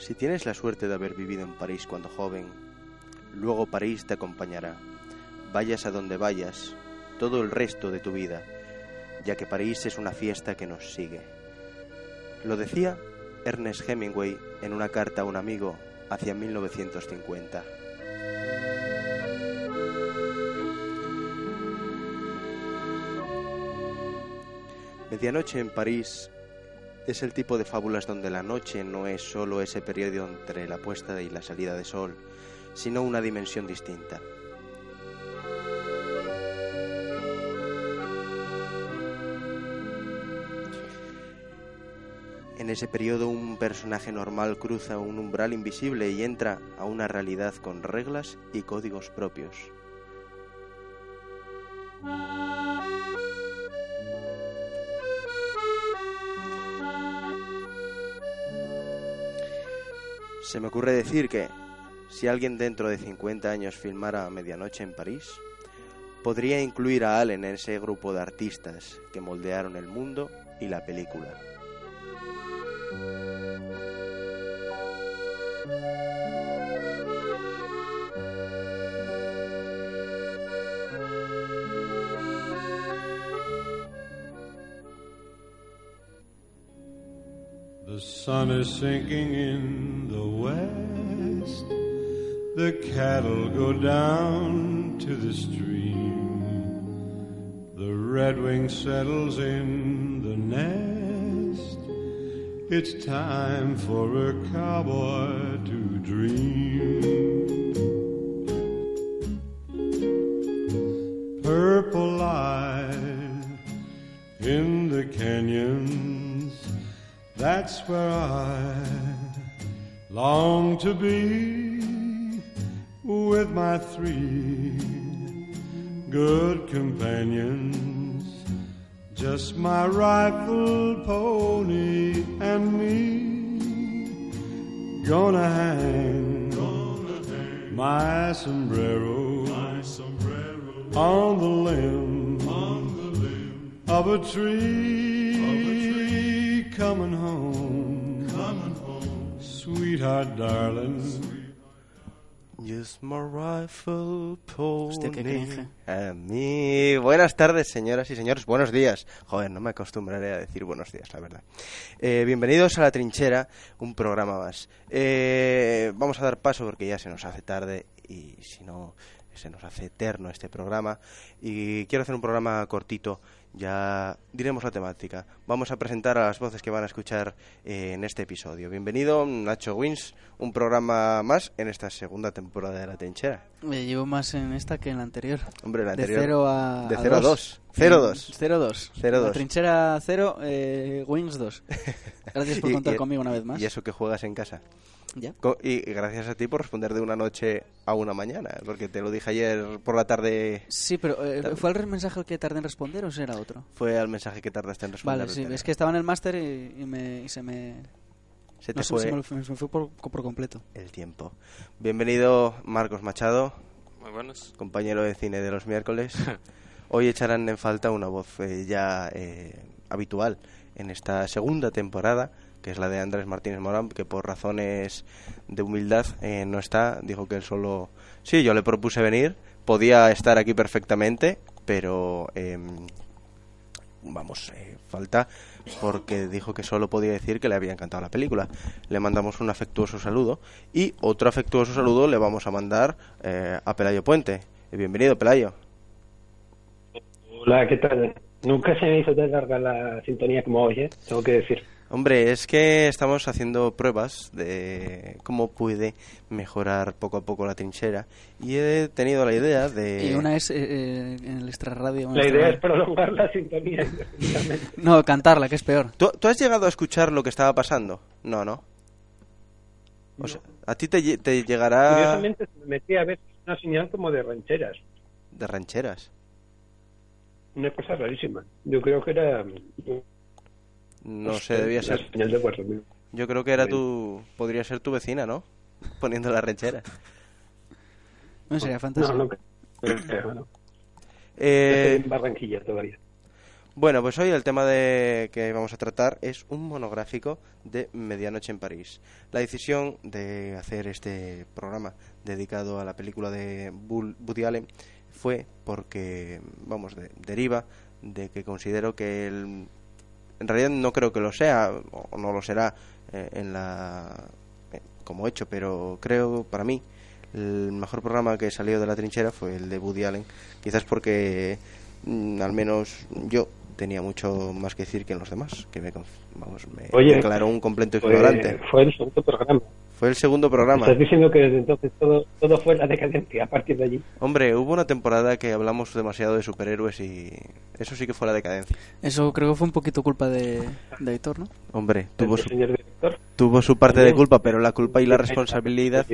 Si tienes la suerte de haber vivido en París cuando joven, luego París te acompañará, vayas a donde vayas, todo el resto de tu vida, ya que París es una fiesta que nos sigue. Lo decía Ernest Hemingway en una carta a un amigo hacia 1950. Medianoche en París es el tipo de fábulas donde la noche no es solo ese periodo entre la puesta y la salida de sol, sino una dimensión distinta. En ese periodo un personaje normal cruza un umbral invisible y entra a una realidad con reglas y códigos propios. Se me ocurre decir que si alguien dentro de 50 años filmara Medianoche en París, podría incluir a Allen en ese grupo de artistas que moldearon el mundo y la película. The cattle go down to the stream. The redwing settles in the nest. It's time for a cowboy to dream. Purple light in the canyons. That's where I long to be with my three good companions. Just my rifle, pony, and me. Gonna hang, my sombrero, on the limb, of a tree. Coming home, sweetheart, darling. Hostia, qué cringe. A mí. Buenas tardes, señoras y señores. Buenos días. Joder, no me acostumbraré a decir buenos días, la verdad. Eh, bienvenidos a La Trinchera, un programa más. Eh, vamos a dar paso porque ya se nos hace tarde y si no, se nos hace eterno este programa. Y quiero hacer un programa cortito. Ya diremos la temática. Vamos a presentar a las voces que van a escuchar eh, en este episodio. Bienvenido, Nacho Wins, un programa más en esta segunda temporada de La Trinchera. Me llevo más en esta que en la anterior. Hombre, la De anterior. 0 a. De 0 a 2. 0 a 2. 0 2. 0 La 2. trinchera 0, eh, Wings 2. Gracias por contar y- conmigo una vez más. Y eso que juegas en casa. Ya. Y gracias a ti por responder de una noche a una mañana, porque te lo dije ayer por la tarde. Sí, pero eh. ¿fue el mensaje que tardé en responder o ese era otro? Fue al mensaje que tardaste en responder. Vale, sí, es que estaba en el máster y, y me, y se me. se te no fue se me, se me fue por, por completo. el tiempo. Bienvenido, Marcos Machado, Muy buenos. compañero de cine de los miércoles. Hoy echarán en falta una voz eh, ya eh, habitual en esta segunda temporada, que es la de Andrés Martínez Morán, que por razones de humildad eh, no está. Dijo que él solo... Sí, yo le propuse venir, podía estar aquí perfectamente, pero... em, vamos, eh, falta porque dijo que solo podía decir que le había encantado la película. Le mandamos un afectuoso saludo y otro afectuoso saludo le vamos a mandar eh, a Pelayo Puente. Bienvenido, Pelayo. Hola, ¿qué tal? Nunca se me hizo tan larga la sintonía como hoy, ¿eh? Tengo que decir. Hombre, es que estamos haciendo pruebas de cómo puede mejorar poco a poco la trinchera y he tenido la idea de... Y una es eh, eh, en el extra radio. La idea es prolongar la sintonía. No, cantarla, que es peor. ¿Tú, tú has llegado a escuchar lo que estaba pasando? No, no. O sea, a ti te, te llegará Curiosamente me metí a ver una señal como de rancheras. de rancheras. Una cosa rarísima. Yo creo que era... No sé, debía ser. señal de Guardamino. Yo creo que era tu. Podría ser tu vecina, ¿no? Poniendo la ranchera. No, sería fantástico. no no. Eh, en Barranquilla todavía. Bueno, pues hoy el tema de que vamos a tratar es un monográfico de Medianoche en París. La decisión de hacer este programa dedicado a la película de Bull- Woody Allen fue porque, vamos, de- deriva de que considero que el, en realidad no creo que lo sea o no lo será eh, en la eh, como hecho, pero creo para mí el mejor programa que salió de la trinchera fue el de Woody Allen, quizás porque mm, al menos yo tenía mucho más que decir que en los demás, que me, vamos, me Oye, declaró un completo ignorante. fue el segundo programa. Fue el segundo programa. Estás diciendo que desde entonces todo, todo fue la decadencia a partir de allí. Hombre, hubo una temporada que hablamos demasiado de superhéroes y eso sí que fue la decadencia. Eso creo que fue un poquito culpa de, de Aitor, ¿no? Hombre, tuvo su, tuvo su parte de culpa, pero la culpa y la responsabilidad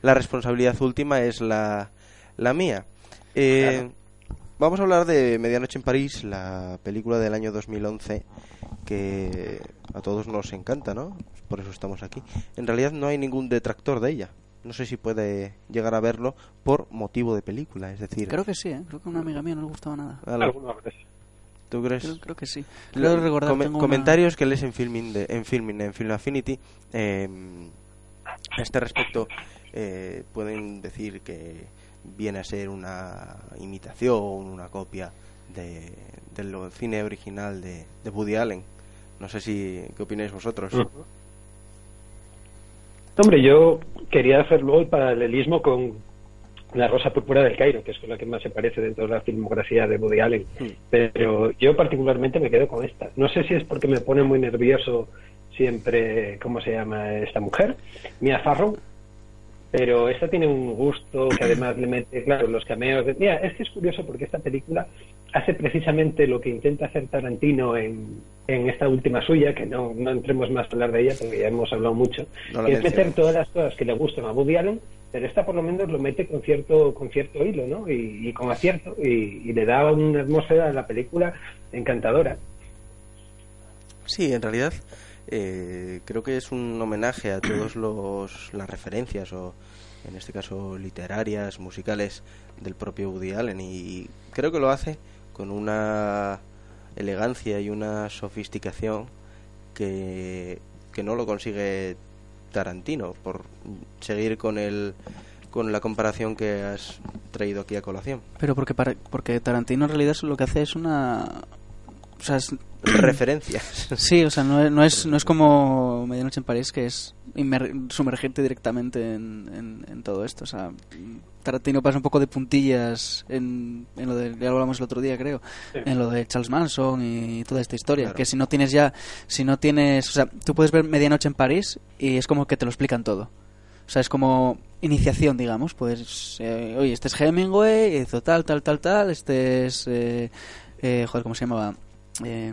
la responsabilidad última es la, la mía. Eh, Claro. Vamos a hablar de Medianoche en París, la película del año 2011 que a todos nos encanta, ¿no? Por eso estamos aquí. En realidad no hay ningún detractor de ella. No sé si puede llegar a verlo por motivo de película, es decir, Creo que sí, ¿eh? Creo que a una amiga mía no le gustaba nada. veces. ¿tú crees? Creo, creo que sí. Creo recordar, come- tengo una- comentarios que lees en filming de- en filming en Film Affinity eh, a este respecto eh, pueden decir que viene a ser una imitación una copia de, del cine original de, de Woody Allen no sé si qué opináis vosotros. Hombre, yo quería hacer luego el paralelismo con La Rosa Púrpura del Cairo, que es con la que más se parece dentro de la filmografía de Woody Allen. Sí. Pero yo particularmente me quedo con esta. No sé si es porque me pone muy nervioso siempre, ¿cómo se llama esta mujer? Mia Farrow. Pero esta tiene un gusto que además le mete, claro, los cameos. De... Mira, es que es curioso porque esta película hace precisamente lo que intenta hacer Tarantino en, en esta última suya, que no, no entremos más a hablar de ella porque ya hemos hablado mucho, No que es meter todas las cosas que le gustan a Woody Allen, pero esta por lo menos lo mete con cierto, con cierto hilo, ¿no? Y, y con acierto, y, y le da una atmósfera a la película encantadora. Sí, en realidad eh, creo que es un homenaje a todos los las referencias o en este caso literarias, musicales del propio Woody Allen y creo que lo hace con una elegancia y una sofisticación que, que no lo consigue Tarantino por seguir con el con la comparación que has traído aquí a colación. Pero porque, para- porque Tarantino en realidad lo que hace es una... O sea, es- Referencias. Sí, o sea, no es, no es, no es como Medianoche en París, que es sumergirte directamente en, en- en todo esto. O sea, Tarantino pasa un poco de puntillas en, en lo de, ya lo hablamos el otro día, creo, Sí. en lo de Charles Manson y toda esta historia. Claro. Que si no tienes ya, si no tienes, o sea, tú puedes ver Medianoche en París y es como que te lo explican todo. O sea, es como iniciación, digamos. Pues, eh, oye, este es Hemingway, hizo tal, tal, tal, tal. Este es, eh, eh, joder, ¿cómo se llamaba? Eh,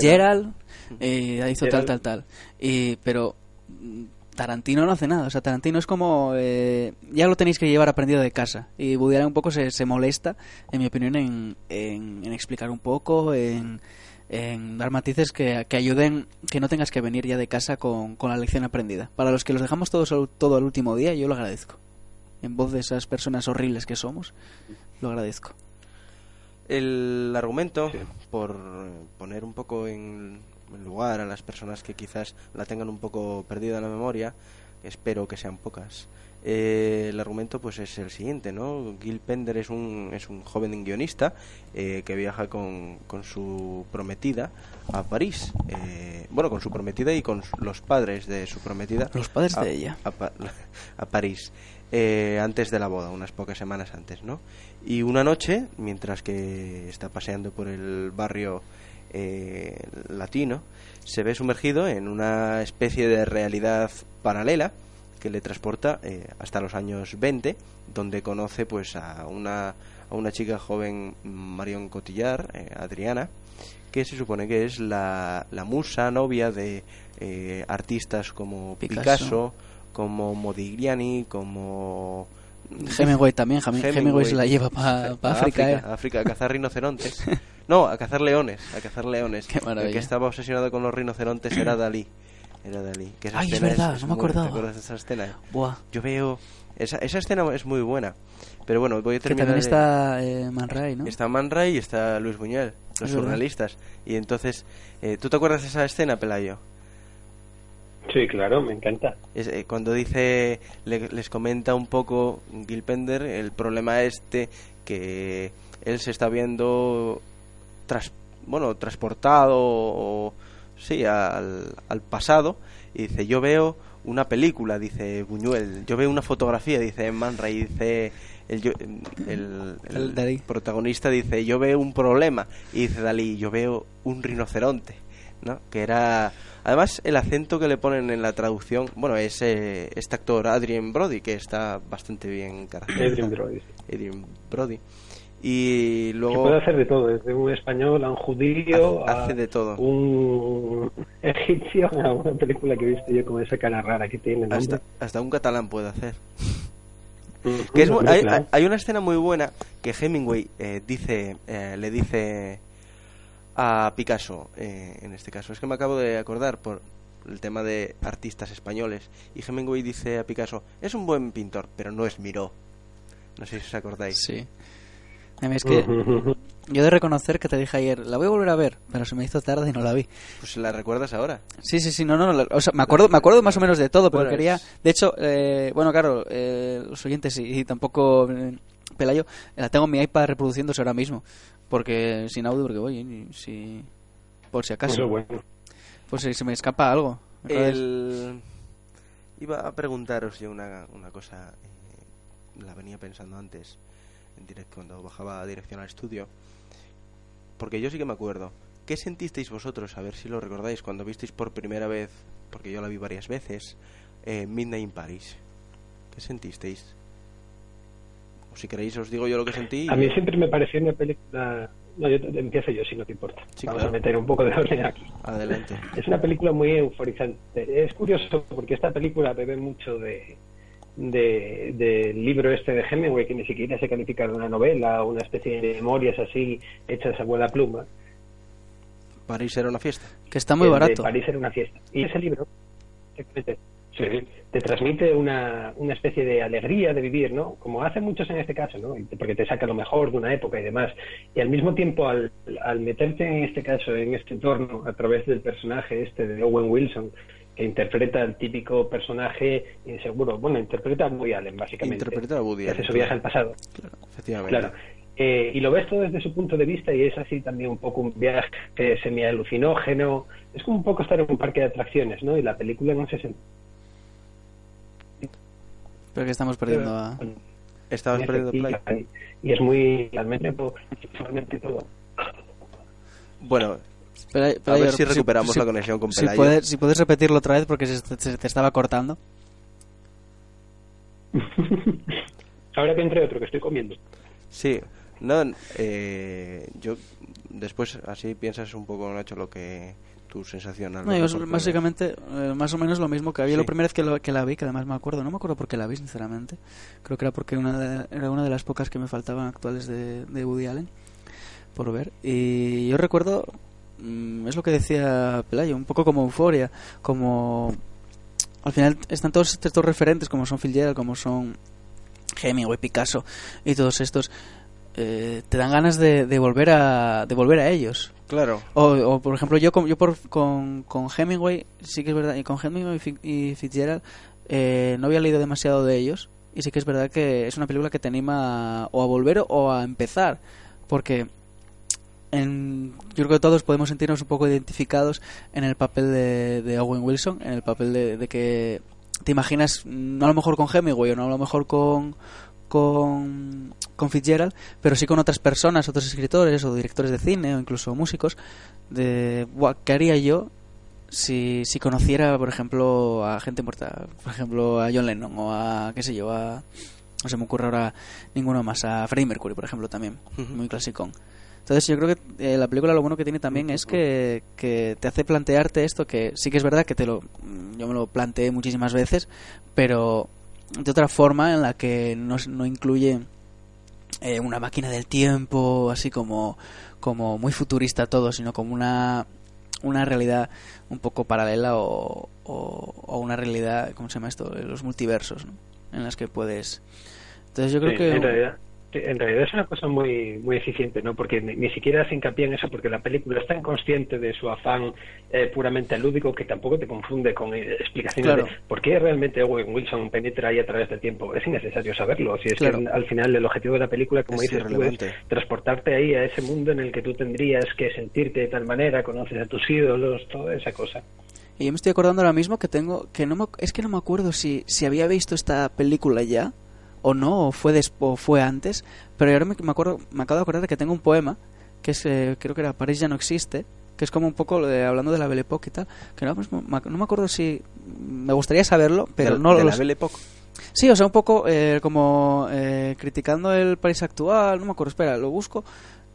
Gerald eh, hizo tal, tal, tal. Y, pero mm, Tarantino no hace nada. O sea, Tarantino es como. eh, ya lo tenéis que llevar aprendido de casa. Y Woody Allen un poco se, se molesta, en mi opinión, en, en, en explicar un poco, en, en dar matices que, que ayuden, que no tengas que venir ya de casa con, con la lección aprendida. Para los que los dejamos todos al- todo al último día, yo lo agradezco. En voz de esas personas horribles que somos, lo agradezco. El argumento, Sí. por poner un poco en en lugar a las personas que quizás la tengan un poco perdida en la memoria, espero que sean pocas. eh, el argumento pues es el siguiente, ¿no? Gil Pender es un, es un joven guionista eh, que viaja con, con su prometida a París. eh, bueno, con su prometida y con los padres de su prometida. Los padres a- de ella. a, Pa- a París eh, antes de la boda, unas pocas semanas antes, ¿no? Y una noche, mientras que está paseando por el barrio eh, latino, se ve sumergido en una especie de realidad paralela que le transporta eh, hasta los años 20, donde conoce pues a una, a una chica joven, Marion Cotillard, eh, Adriana, que se supone que es la, la musa novia de eh, artistas como Picasso. Picasso, como Modigliani, como Hemingway también, Hemingway, Hemingway. Se la lleva para A África, ¿eh? a África, a cazar rinocerontes. No, a cazar leones, a cazar leones. Qué maravilla. El que estaba obsesionado con los rinocerontes era Dalí. Era Dalí. Que esa Ay, es verdad, no me acordaba. ¿Te acuerdas de esa escena? Buah. Yo veo... Esa, esa escena es muy buena. Pero bueno, voy a Que terminar... también de- está eh, Man Ray, ¿no? Está Man Ray y está Luis Buñuel, los Es verdad. surrealistas. Y entonces, eh, ¿tú te acuerdas de esa escena, Pelayo? Sí, claro, me encanta. Es, eh, cuando dice, le- les comenta un poco Gil Pender el problema este que él se está viendo tras, bueno, transportado o, sí, al, al pasado y dice, yo veo una película, dice Buñuel, yo veo una fotografía, dice Man Ray, dice el, yo- el, el protagonista dice, yo veo un problema y dice Dalí, yo veo un rinoceronte, ¿no? Que era además el acento que le ponen en la traducción, bueno, es eh, este actor Adrien Brody que está bastante bien caracterizado. Adrien Brody. Adrien Brody. Y Que luego puede hacer de todo, desde un español a un judío, Hace- a hace de todo. un egipcio, a una película que he visto yo con esa cara rara que tiene. ¿no? hasta, hasta un catalán puede hacer. Mm, Que es hay- hay una escena muy buena que Hemingway eh, dice, eh, le dice a Picasso, eh, en este caso. Es que me acabo de acordar por el tema de artistas españoles. Y Hemingway dice a Picasso, es un buen pintor, pero no es Miró. No sé si os acordáis. Sí. A mí es que yo de reconocer que te dije ayer, la voy a volver a ver, pero se me hizo tarde y no la vi. Pues la recuerdas ahora. Sí, sí, sí, no, no, no, o sea, me acuerdo, me acuerdo más o menos de todo, pero Bueno, quería, es- de hecho, eh, bueno, claro, eh, los oyentes y, y tampoco eh, Pelayo, la tengo en mi iPad reproduciéndose ahora mismo, porque sin audio, porque oye, ni- si, por si acaso, bueno. por si se me escapa algo. El... Iba a preguntaros yo una, una cosa, eh, la venía pensando antes, en directo, cuando bajaba a dirección al estudio, porque yo sí que me acuerdo. ¿Qué sentisteis vosotros, a ver si lo recordáis, cuando visteis por primera vez, porque yo la vi varias veces, eh, Midnight in Paris? ¿Qué sentisteis? O si queréis os digo yo lo que sentí. y- A mí siempre me pareció una película... No, yo te- empiezo yo, si no te importa. Sí, Vamos claro. a meter un poco de orden aquí. Adelante. Es una película muy euforizante. Es curioso porque esta película bebe mucho de de- del libro este de Hemingway, que ni siquiera se califica de una novela, una especie de memorias así hechas a buena pluma. París era una fiesta. Que está muy El de barato. París era una fiesta. Y ese libro sí, te transmite una, una especie de alegría de vivir, ¿no? Como hacen muchos en este caso, ¿no? Porque te saca lo mejor de una época y demás. Y al mismo tiempo, al, al meterte en este caso, en este entorno, a través del personaje este de Owen Wilson, que interpreta al típico personaje inseguro, bueno, interpreta a Woody Allen, básicamente. Interpreta a Woody que hace Allen, su viaje al pasado. Efectivamente. Claro. Eh, y lo ves todo desde su punto de vista y es así también un poco un viaje semi-alucinógeno. Es como un poco estar en un parque de atracciones, ¿no? Y la película en ese sentido. Pero que estamos perdiendo a... Estabas y- perdiendo play. y, y es muy realmente, realmente todo. Bueno, Pelayo- a Pelayo, ver si recuperamos si- la conexión con si Pelayo. puedes, si puedes repetirlo otra vez porque se, se te estaba cortando. Ahora que entre otro que estoy comiendo. Sí, no, eh, yo después así piensas un poco, Nacho, lo que tu sensación. al No, yo básicamente, eh, más o menos lo mismo que había Sí. la primera vez que, lo- que la vi, que además me acuerdo, no me acuerdo por qué la vi, sinceramente. Creo que era porque una de- era una de las pocas que me faltaban actuales de, de Woody Allen por ver. Y yo recuerdo, mm, es lo que decía Pelayo, un poco como euforia, como. Al final están todos estos referentes, como son Phil Gerald, como son Hemingway, Picasso y todos estos. eh, te dan ganas de, de volver a de volver a ellos Claro, o, por ejemplo, yo, con, yo por, con, Hemingway, sí que es verdad, y con Hemingway y Fi- y Fitzgerald eh, no había leído demasiado de ellos, y sí que es verdad que es una película que te anima o a volver o a empezar, porque en, yo creo que todos podemos sentirnos un poco identificados en el papel de, de Owen Wilson, en el papel de, de que te imaginas, no a lo mejor con Hemingway o no a lo mejor con, con, con Fitzgerald, pero sí con otras personas, otros escritores o directores de cine o incluso músicos, de "Buah, ¿qué haría yo si, si conociera, por ejemplo, a gente muerta? Por ejemplo, a John Lennon o a, qué sé yo, a... No se me ocurre ahora ninguno más, a Freddie Mercury, por ejemplo, también, muy clasicón. Entonces yo creo que eh, la película lo bueno que tiene también es que, que te hace plantearte esto, que sí que es verdad que te lo yo me lo planteé muchísimas veces, pero de otra forma en la que no, no incluye eh, una máquina del tiempo, así como, como muy futurista todo, sino como una, una realidad un poco paralela o, o, o una realidad, ¿cómo se llama esto? Los multiversos, ¿no? En las que puedes... Entonces yo creo Sí, que... en realidad en realidad es una cosa muy muy eficiente no porque ni, ni siquiera hace hincapié en eso porque la película es tan consciente de su afán eh, puramente lúdico que tampoco te confunde con eh, explicaciones Claro. de por qué realmente Owen Wilson penetra ahí a través del tiempo. Es innecesario saberlo. Si es Claro. que al final el objetivo de la película como Es dices tú es transportarte ahí a ese mundo en el que tú tendrías que sentirte de tal manera conoces a tus ídolos toda esa cosa. Y yo me estoy acordando ahora mismo que tengo que no me- es que no me acuerdo si, si había visto esta película ya o no o fue des- o fue antes, pero ahora me, me acuerdo me acabo de acordar de que tengo un poema que es eh, creo que era París ya no existe, que es como un poco lo de- hablando de la Belle Époque y tal, que no, pues, me- no me acuerdo si me gustaría saberlo, pero de, no de lo la. Belle Époque. Sí, o sea, un poco eh, como eh, criticando el París actual, no me acuerdo, espera, lo busco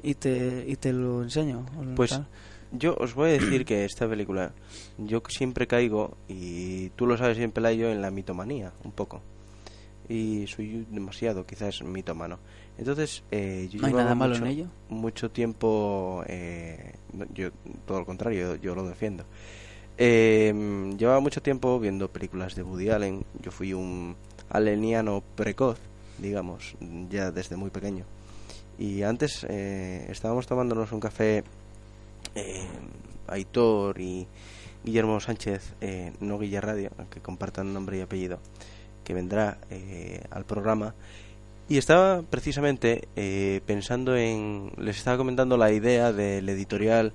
y te y te lo enseño. Pues tal. yo os voy a decir que esta película, yo siempre caigo, y tú lo sabes bien, Pelayo, en la mitomanía, un poco. Y soy demasiado, quizás, mitomano. Entonces, eh, yo no hay llevaba nada malo mucho, en ello. mucho tiempo, eh, yo todo lo contrario, yo, yo lo defiendo. Eh, llevaba mucho tiempo viendo películas de Woody Allen. Yo fui un aleniano precoz, digamos, ya desde muy pequeño. Y antes eh, estábamos tomándonos un café, eh, Aitor y Guillermo Sánchez, eh, no Guilla Radio, aunque compartan nombre y apellido, que vendrá eh, al programa. Y estaba precisamente eh, pensando en. Les estaba comentando la idea del editorial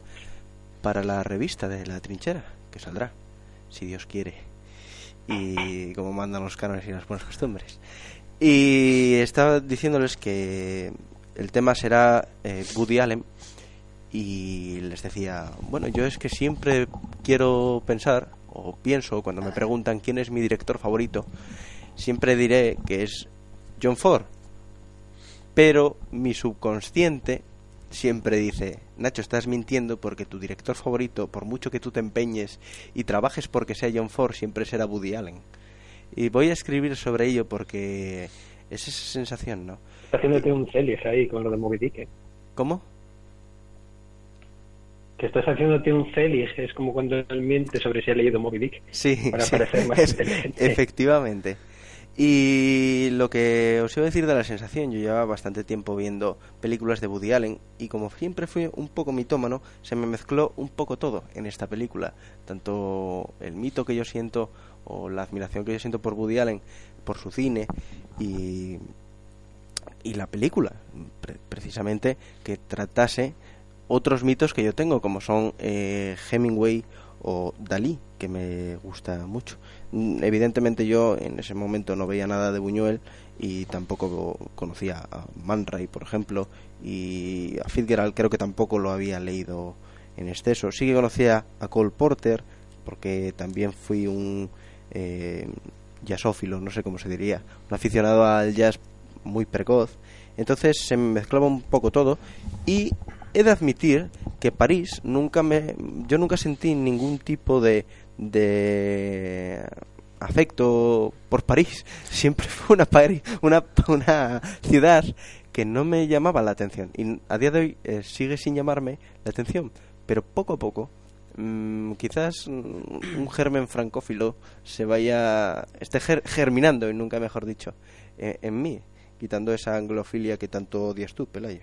para la revista de La Trinchera, que saldrá, si Dios quiere. Y como mandan los cánones y las buenas costumbres. Y estaba diciéndoles que el tema será eh, Woody Allen. Y les decía, bueno, yo es que siempre quiero pensar, o pienso cuando me preguntan quién es mi director favorito, siempre diré que es John Ford. Pero mi subconsciente siempre dice, Nacho, estás mintiendo porque tu director favorito, por mucho que tú te empeñes y trabajes porque sea John Ford, siempre será Woody Allen. Y voy a escribir sobre ello porque es esa sensación, ¿no? está haciéndote un celis ahí con lo de Moby Dick ¿eh? ¿Cómo? que estás haciéndote un celis es como cuando él miente sobre si ha leído Moby Dick Sí, Para sí, parecer más es- inteligente. efectivamente. Y lo que os iba a decir de la sensación, yo llevaba bastante tiempo viendo películas de Woody Allen y como siempre fui un poco mitómano, se me mezcló un poco todo en esta película, tanto el mito que yo siento o la admiración que yo siento por Woody Allen, por su cine y y la película, pre- precisamente que tratase otros mitos que yo tengo, como son eh, Hemingway o Dalí, que me gusta mucho. Mm, Evidentemente yo en ese momento no veía nada de Buñuel y tampoco conocía a Man Ray, por ejemplo, y a Fitzgerald creo que tampoco lo había leído en exceso. Sí que conocía a Cole Porter, porque también fui un eh, jazzófilo, no sé cómo se diría, un aficionado al jazz muy precoz. Entonces se me mezclaba un poco todo y he de admitir que París nunca me yo nunca sentí ningún tipo de de afecto por París. Siempre fue una París, una una ciudad que no me llamaba la atención. Y a día de hoy eh, sigue sin llamarme la atención, pero poco a poco mm, quizás un germen francófilo se vaya esté ger- germinando y nunca mejor dicho eh, en mí quitando esa anglofilia que tanto odias tú Pelayo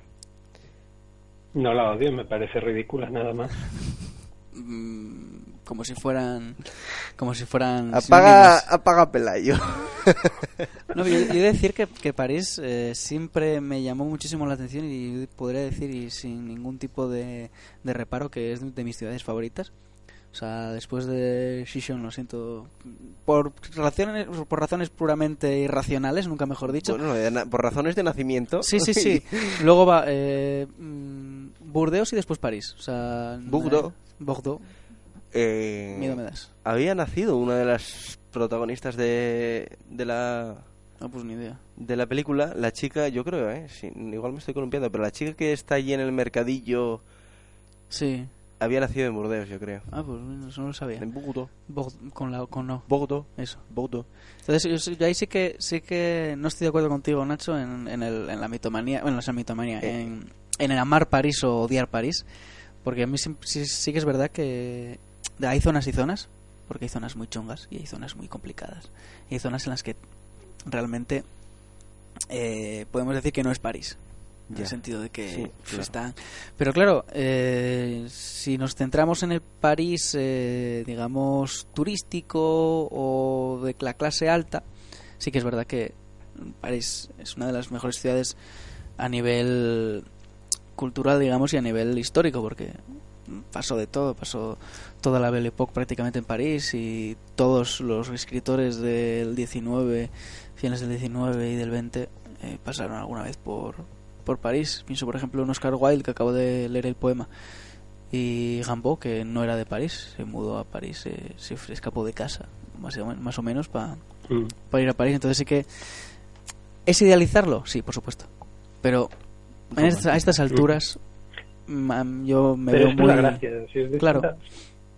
no la odio me parece ridícula nada más Mm, como si fueran como si fueran apaga sinónimos. apaga Pelayo No, yo, yo he de decir que, que París eh, siempre me llamó muchísimo la atención y podría decir y sin ningún tipo de, de reparo que es de mis ciudades favoritas. O sea, después de Shishon, lo siento, por razones, por razones puramente irracionales, nunca mejor dicho. bueno por razones de nacimiento Sí, sí, sí. Luego va eh, mm, Burdeos y después París. O sea, Bordeaux. eh, eh, Miedo me das. había nacido una de las protagonistas de, de la No, pues ni idea. de la película, la chica, yo creo, ¿eh? Sí, igual me estoy columpiando, pero la chica que está allí en el mercadillo Sí. Había nacido en Burdeos, yo creo. Ah, pues eso no lo sabía. En Bogotá. Bord- con la con no. Bogotá. Eso. Bogotá. Entonces yo, yo ahí sí que sí que no estoy de acuerdo contigo, Nacho, en, en, el, en la mitomanía, bueno, no es la mitomanía, Eh. en, en el amar París o odiar París, Porque a mí sí, sí, sí que es verdad que hay zonas y zonas, porque hay zonas muy chungas y hay zonas muy complicadas. Y hay zonas en las que realmente eh, podemos decir que no es París. En Ya. el sentido de que Sí, pues, claro. están. Pero claro, eh, si nos centramos en el París, eh, digamos, turístico o de la clase alta, sí que es verdad que París es una de las mejores ciudades a nivel cultural, digamos, y a nivel histórico, porque pasó de todo, pasó toda la Belle Époque prácticamente en París y todos los escritores del 19, finales del 19 y del 20 eh, pasaron alguna vez por, por París. Pienso, por ejemplo, en Oscar Wilde, que acabo de leer el poema, y Gambo, que no era de París, se mudó a París, eh, se escapó de casa, más o, más o menos, para Mm. ir a París. Entonces sí que... ¿Es idealizarlo? Sí, por supuesto. Pero a estas alturas mm, yo me Pero veo muy... es la gracia. si os dais Claro.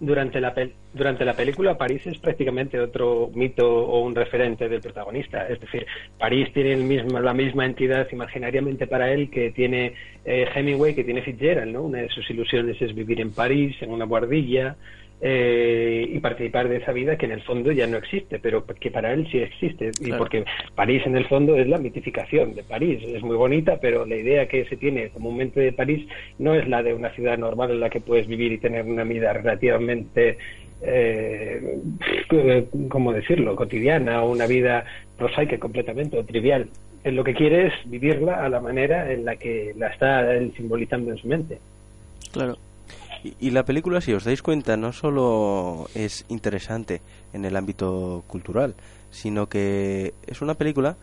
Durante la, durante la película, París es prácticamente otro mito o un referente del protagonista. Es decir, París tiene el mismo, la misma entidad imaginariamente para él que tiene eh, Hemingway, que tiene Fitzgerald. ¿no? Una de sus ilusiones es vivir en París, en una guardilla. Eh, y participar de esa vida que en el fondo ya no existe, pero que para él sí existe. Y Claro. porque París en el fondo es la mitificación de París. Es muy bonita, pero la idea que se tiene comúnmente de París no es la de una ciudad normal en la que puedes vivir y tener una vida relativamente, eh, ¿cómo decirlo?, cotidiana o una vida prosaica completamente o trivial. Él lo que quiere es vivirla a la manera en la que la está él simbolizando en su mente. Claro. Y, la película, si os dais cuenta, no solo es interesante en el ámbito cultural, sino que es una película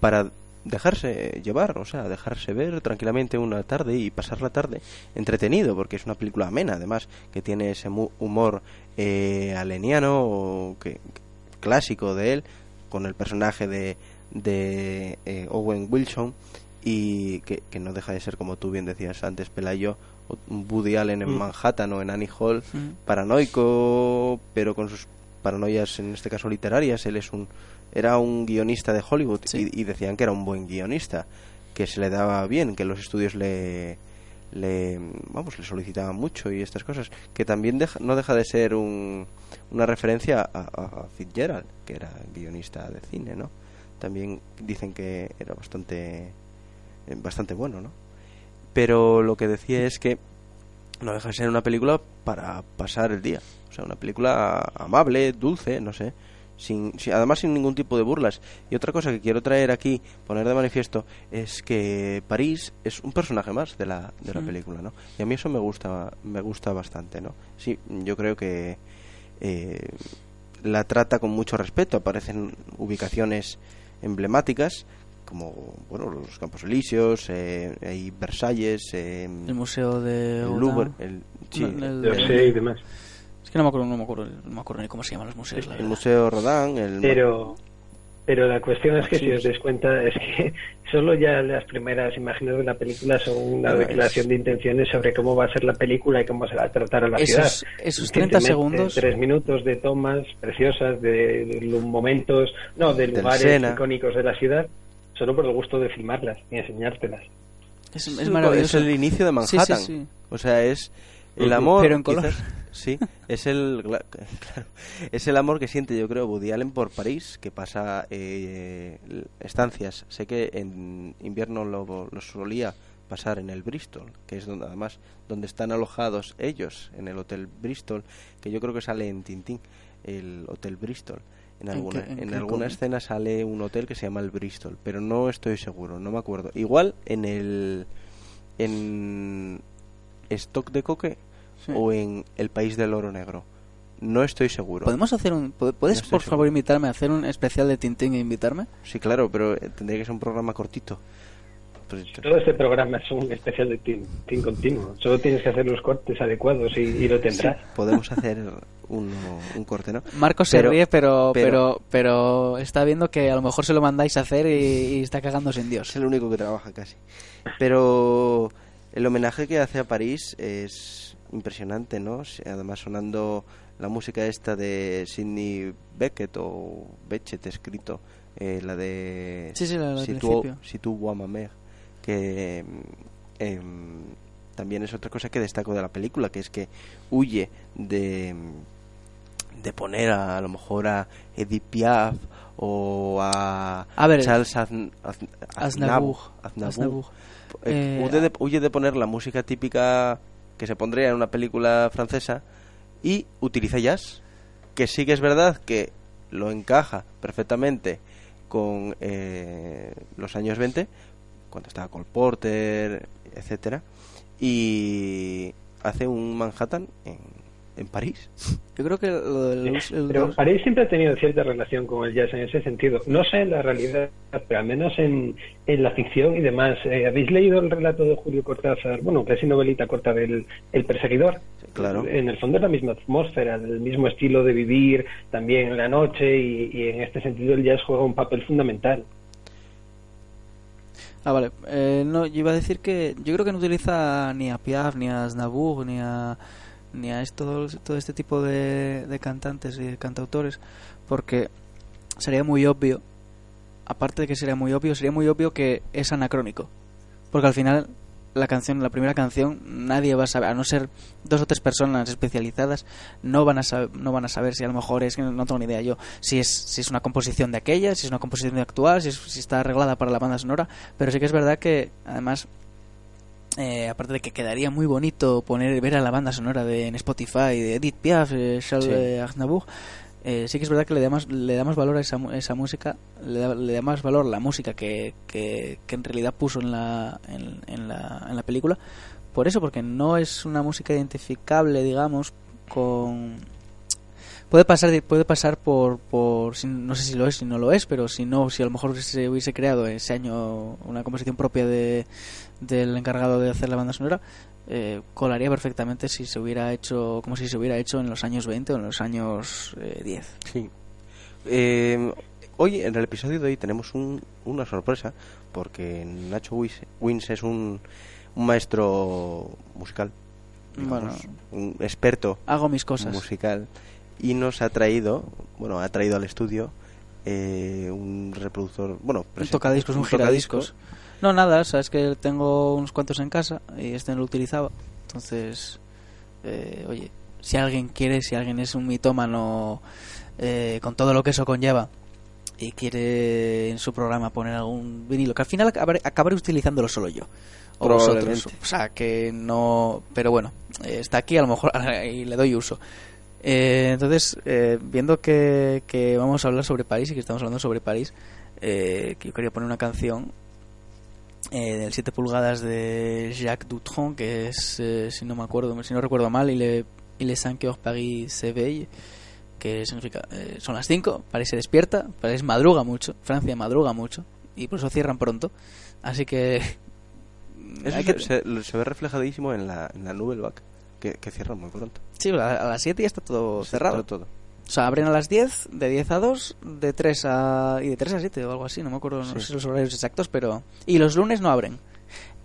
para dejarse llevar, o sea, dejarse ver tranquilamente una tarde y pasar la tarde entretenido, porque es una película amena, además, que tiene ese humor eh, aleniano o que, clásico de él, con el personaje de, de eh, Owen Wilson, y que, que no deja de ser, como tú bien decías antes, Pelayo, un Woody Allen en Mm. Manhattan o en Annie Hall, Mm. paranoico, pero con sus paranoias, en este caso literarias. Él es un era un guionista de Hollywood Sí. y, y decían que era un buen guionista, que se le daba bien, que los estudios le le vamos le solicitaban mucho y estas cosas que también deja- no deja de ser un, una referencia a, a- Fitzgerald que era guionista de cine no también dicen que era bastante bastante bueno no pero lo que decía es que no deja de ser una película para pasar el día. O sea, una película amable, dulce, no sé. Sin, sin- además sin ningún tipo de burlas. Y otra cosa que quiero traer aquí, poner de manifiesto, es que París es un personaje más de la, de la Mm. película, ¿no? Y a mí eso me gusta, me gusta bastante, ¿no? Sí, yo creo que eh, la trata con mucho respeto. Aparecen ubicaciones emblemáticas como bueno los Campos Elíseos, eh, hay Versalles, eh, El museo de... el. Louvre, el, sí, No, el- y demás. Es que no me acuerdo, no me acuerdo, no me acuerdo ni cómo se llaman los museos, la el verdad. Museo Rodin, el Pero, pero la cuestión es que Sí, si os dais cuenta es que solo ya las primeras imágenes de la película son una declaración es- de intenciones sobre cómo va a ser la película y cómo se va a tratar a la Esos- ciudad. esos Es que 30 te mete segundos- Tres minutos de tomas preciosas, de, de momentos, no, de lugares icónicos de la ciudad, solo por el gusto de filmarlas y enseñártelas. Es, maravilloso. es el inicio de Sí, sí, Manhattan. sí. O sea, es el amor. Pero en color. quizás- sí, es el, claro, es el amor que siente, yo creo, Woody Allen por París, que pasa eh, estancias. Sé que en invierno lo, lo solía pasar en el Bristol, que es donde además donde están alojados ellos, en el Hotel Bristol, que yo creo que sale en Tintín, el Hotel Bristol. En ¿En alguna, qué- en alguna cómic? escena sale un hotel que se llama el Bristol, pero no estoy seguro, no me acuerdo. Igual en el en Stock de Coque Sí. o en El País del Oro Negro. No estoy seguro. ¿Podemos hacer un... pu- ¿Puedes, No por seguro. favor, invitarme a hacer un especial de Tintín e invitarme? Sí, claro, pero tendría que ser un programa cortito. Pues, Todo este programa es un especial de team, team continuo. Solo tienes que hacer los cortes adecuados y, y lo sí, tendrás. podemos hacer uno- un corte, ¿no? Marcos se Pero- ríe, pero, pero, pero- pero está viendo que a lo mejor se lo mandáis a hacer y, y está cagándose en Dios. Es el único que trabaja casi. Pero el homenaje que hace a París es impresionante, ¿no? Además sonando la música esta de Sidney Beckett o Beckett escrito, eh, la de Sí, sí, la del Si tu, si tu que em, también es otra cosa que destaco de la película, que es que huye de, de poner a, a lo mejor a Edith Piaf o a, A ver, Charles Azn- Azn- Aznavour. Aznavour. Aznavour. Eh, Eh, huye, de, huye de poner la música típica que se pondría en una película francesa y utiliza jazz, que sí que es verdad que lo encaja perfectamente con eh, los años 20, cuando estaba Cole Porter, etcétera, y hace un Manhattan en, en París. Yo creo que lo del us- el- Pero París siempre ha tenido cierta relación con el jazz en ese sentido. No sé en la realidad, pero al menos en, en la ficción y demás. Eh, ¿Habéis leído el relato de Julio Cortázar? Bueno, casi novelita corta del El Perseguidor. claro. En el fondo es la misma atmósfera, el mismo estilo de vivir, también en la noche, y, y en este sentido el jazz juega un papel fundamental. Ah, vale. Eh, no, yo iba a decir que yo creo que no utiliza ni a Piaf, ni a Aznavour, ni a, ni a esto, todo este tipo de, de cantantes y de cantautores, porque sería muy obvio, aparte de que sería muy obvio, sería muy obvio que es anacrónico. Porque al final la canción, la primera canción, nadie va a saber, a no ser dos o tres personas especializadas, no van a saber, no van a saber si a lo mejor es que no tengo ni idea yo, si es si es una composición de aquella, si es una composición de actual, si, es- si está arreglada para la banda sonora, pero sí que es verdad que además eh, aparte de que quedaría muy bonito poner ver a la banda sonora de en Spotify de Edith Piaf, eh, Charles Sí. Aznavour, eh, sí que es verdad que le da más, le da más valor a esa, esa música, le da, le da más valor la música que, que, que en realidad puso en la, en la, en la película. Por eso, porque no es una música identificable, digamos, con... Puede pasar, puede pasar por, por, no sé si lo es, si no lo es, pero si no, si a lo mejor se hubiese creado ese año una composición propia de, del encargado de hacer la banda sonora, eh, colaría perfectamente si se hubiera hecho, como si se hubiera hecho en los años 20 o en los años eh, 10. Sí. Eh, hoy, en el episodio de hoy, tenemos un- una sorpresa, porque Nacho Wins, es un, un maestro musical, digamos, un experto Hago mis cosas. musical, y nos ha traído, bueno, ha traído al estudio eh, un reproductor, bueno, Un tocadiscos, un, giradiscos. No, nada, sabes que tengo unos cuantos en casa y este no lo utilizaba. Entonces, eh, oye, si alguien quiere, si alguien es un mitómano eh, con todo lo que eso conlleva y quiere en su programa poner algún vinilo, que al final acabaré, acabaré utilizándolo solo yo. O vosotros. O sea, que no. Pero bueno, eh, está aquí, a lo mejor y le doy uso. Eh, entonces, eh, viendo que, que vamos a hablar sobre París y que estamos hablando sobre París, eh, que yo quería poner una canción eh, del 7 pulgadas de Jacques Dutronc, que es, eh, si no me acuerdo, si no recuerdo mal, il est, il est 5 heures Paris s'éveille, que significa eh, son las 5, París se despierta, París madruga mucho, Francia madruga mucho, y por eso cierran pronto. Así que. Eso se, que- se- se ve reflejadísimo en la, en la Nouvelle Vague, que, que cierran muy pronto. Sí, a, a las 7 ya está todo cerrado. Todo, todo. O sea, abren a las 10, de 10 a 2, de 3 a... y de 3 a 7 o algo así, no me acuerdo, no sé los horarios exactos, pero... Y los lunes no abren.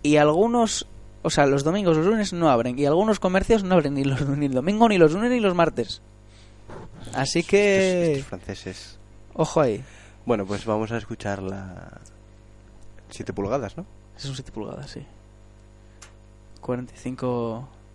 Y algunos, o sea, los domingos, los lunes no abren. Y algunos comercios no abren ni, los, ni el domingo, ni los lunes, ni los martes. Así que... estos franceses. Ojo ahí. Bueno, pues vamos a escuchar la 7 pulgadas, ¿no? Es un 7 pulgadas, sí. 45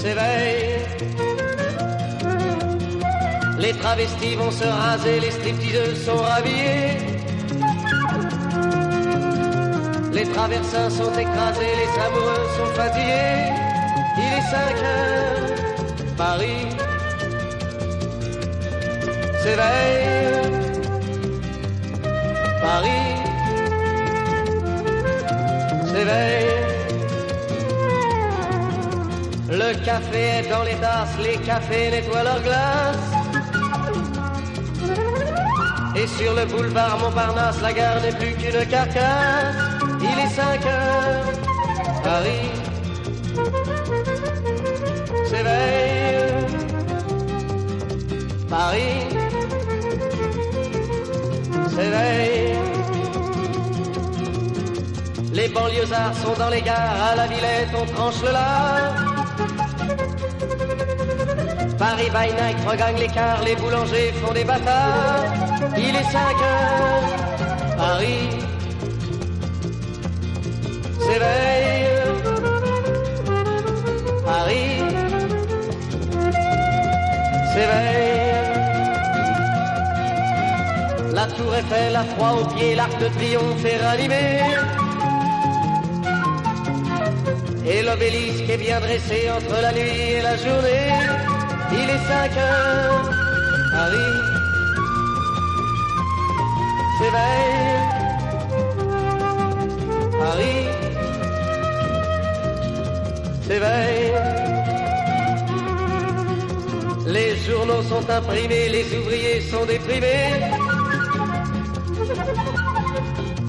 s'éveille. Les travestis vont se raser, les stripteaseuses sont rhabillées. Les traversins sont écrasés, les amoureux sont fatigués. Il est 5 heures, Paris s'éveille. Paris s'éveille. Le café est dans les tasses, les cafés nettoient leurs glaces. Et sur le boulevard Montparnasse, la gare n'est plus qu'une carcasse. Il est 5 heures, Paris s'éveille. Paris s'éveille. Les banlieusards sont dans les gares, à la Villette on tranche le lard. Paris by night regagne l'écart, les boulangers font des bâtards. Il est 5 heures, Paris s'éveille. Paris s'éveille. La tour Eiffel à froid aux pieds, l'arc de triomphe est ranimé. Et l'obélisque est bien dressé entre la nuit et la journée. Il est 5 heures, Paris s'éveille. Paris s'éveille. Les journaux sont imprimés, les ouvriers sont déprimés.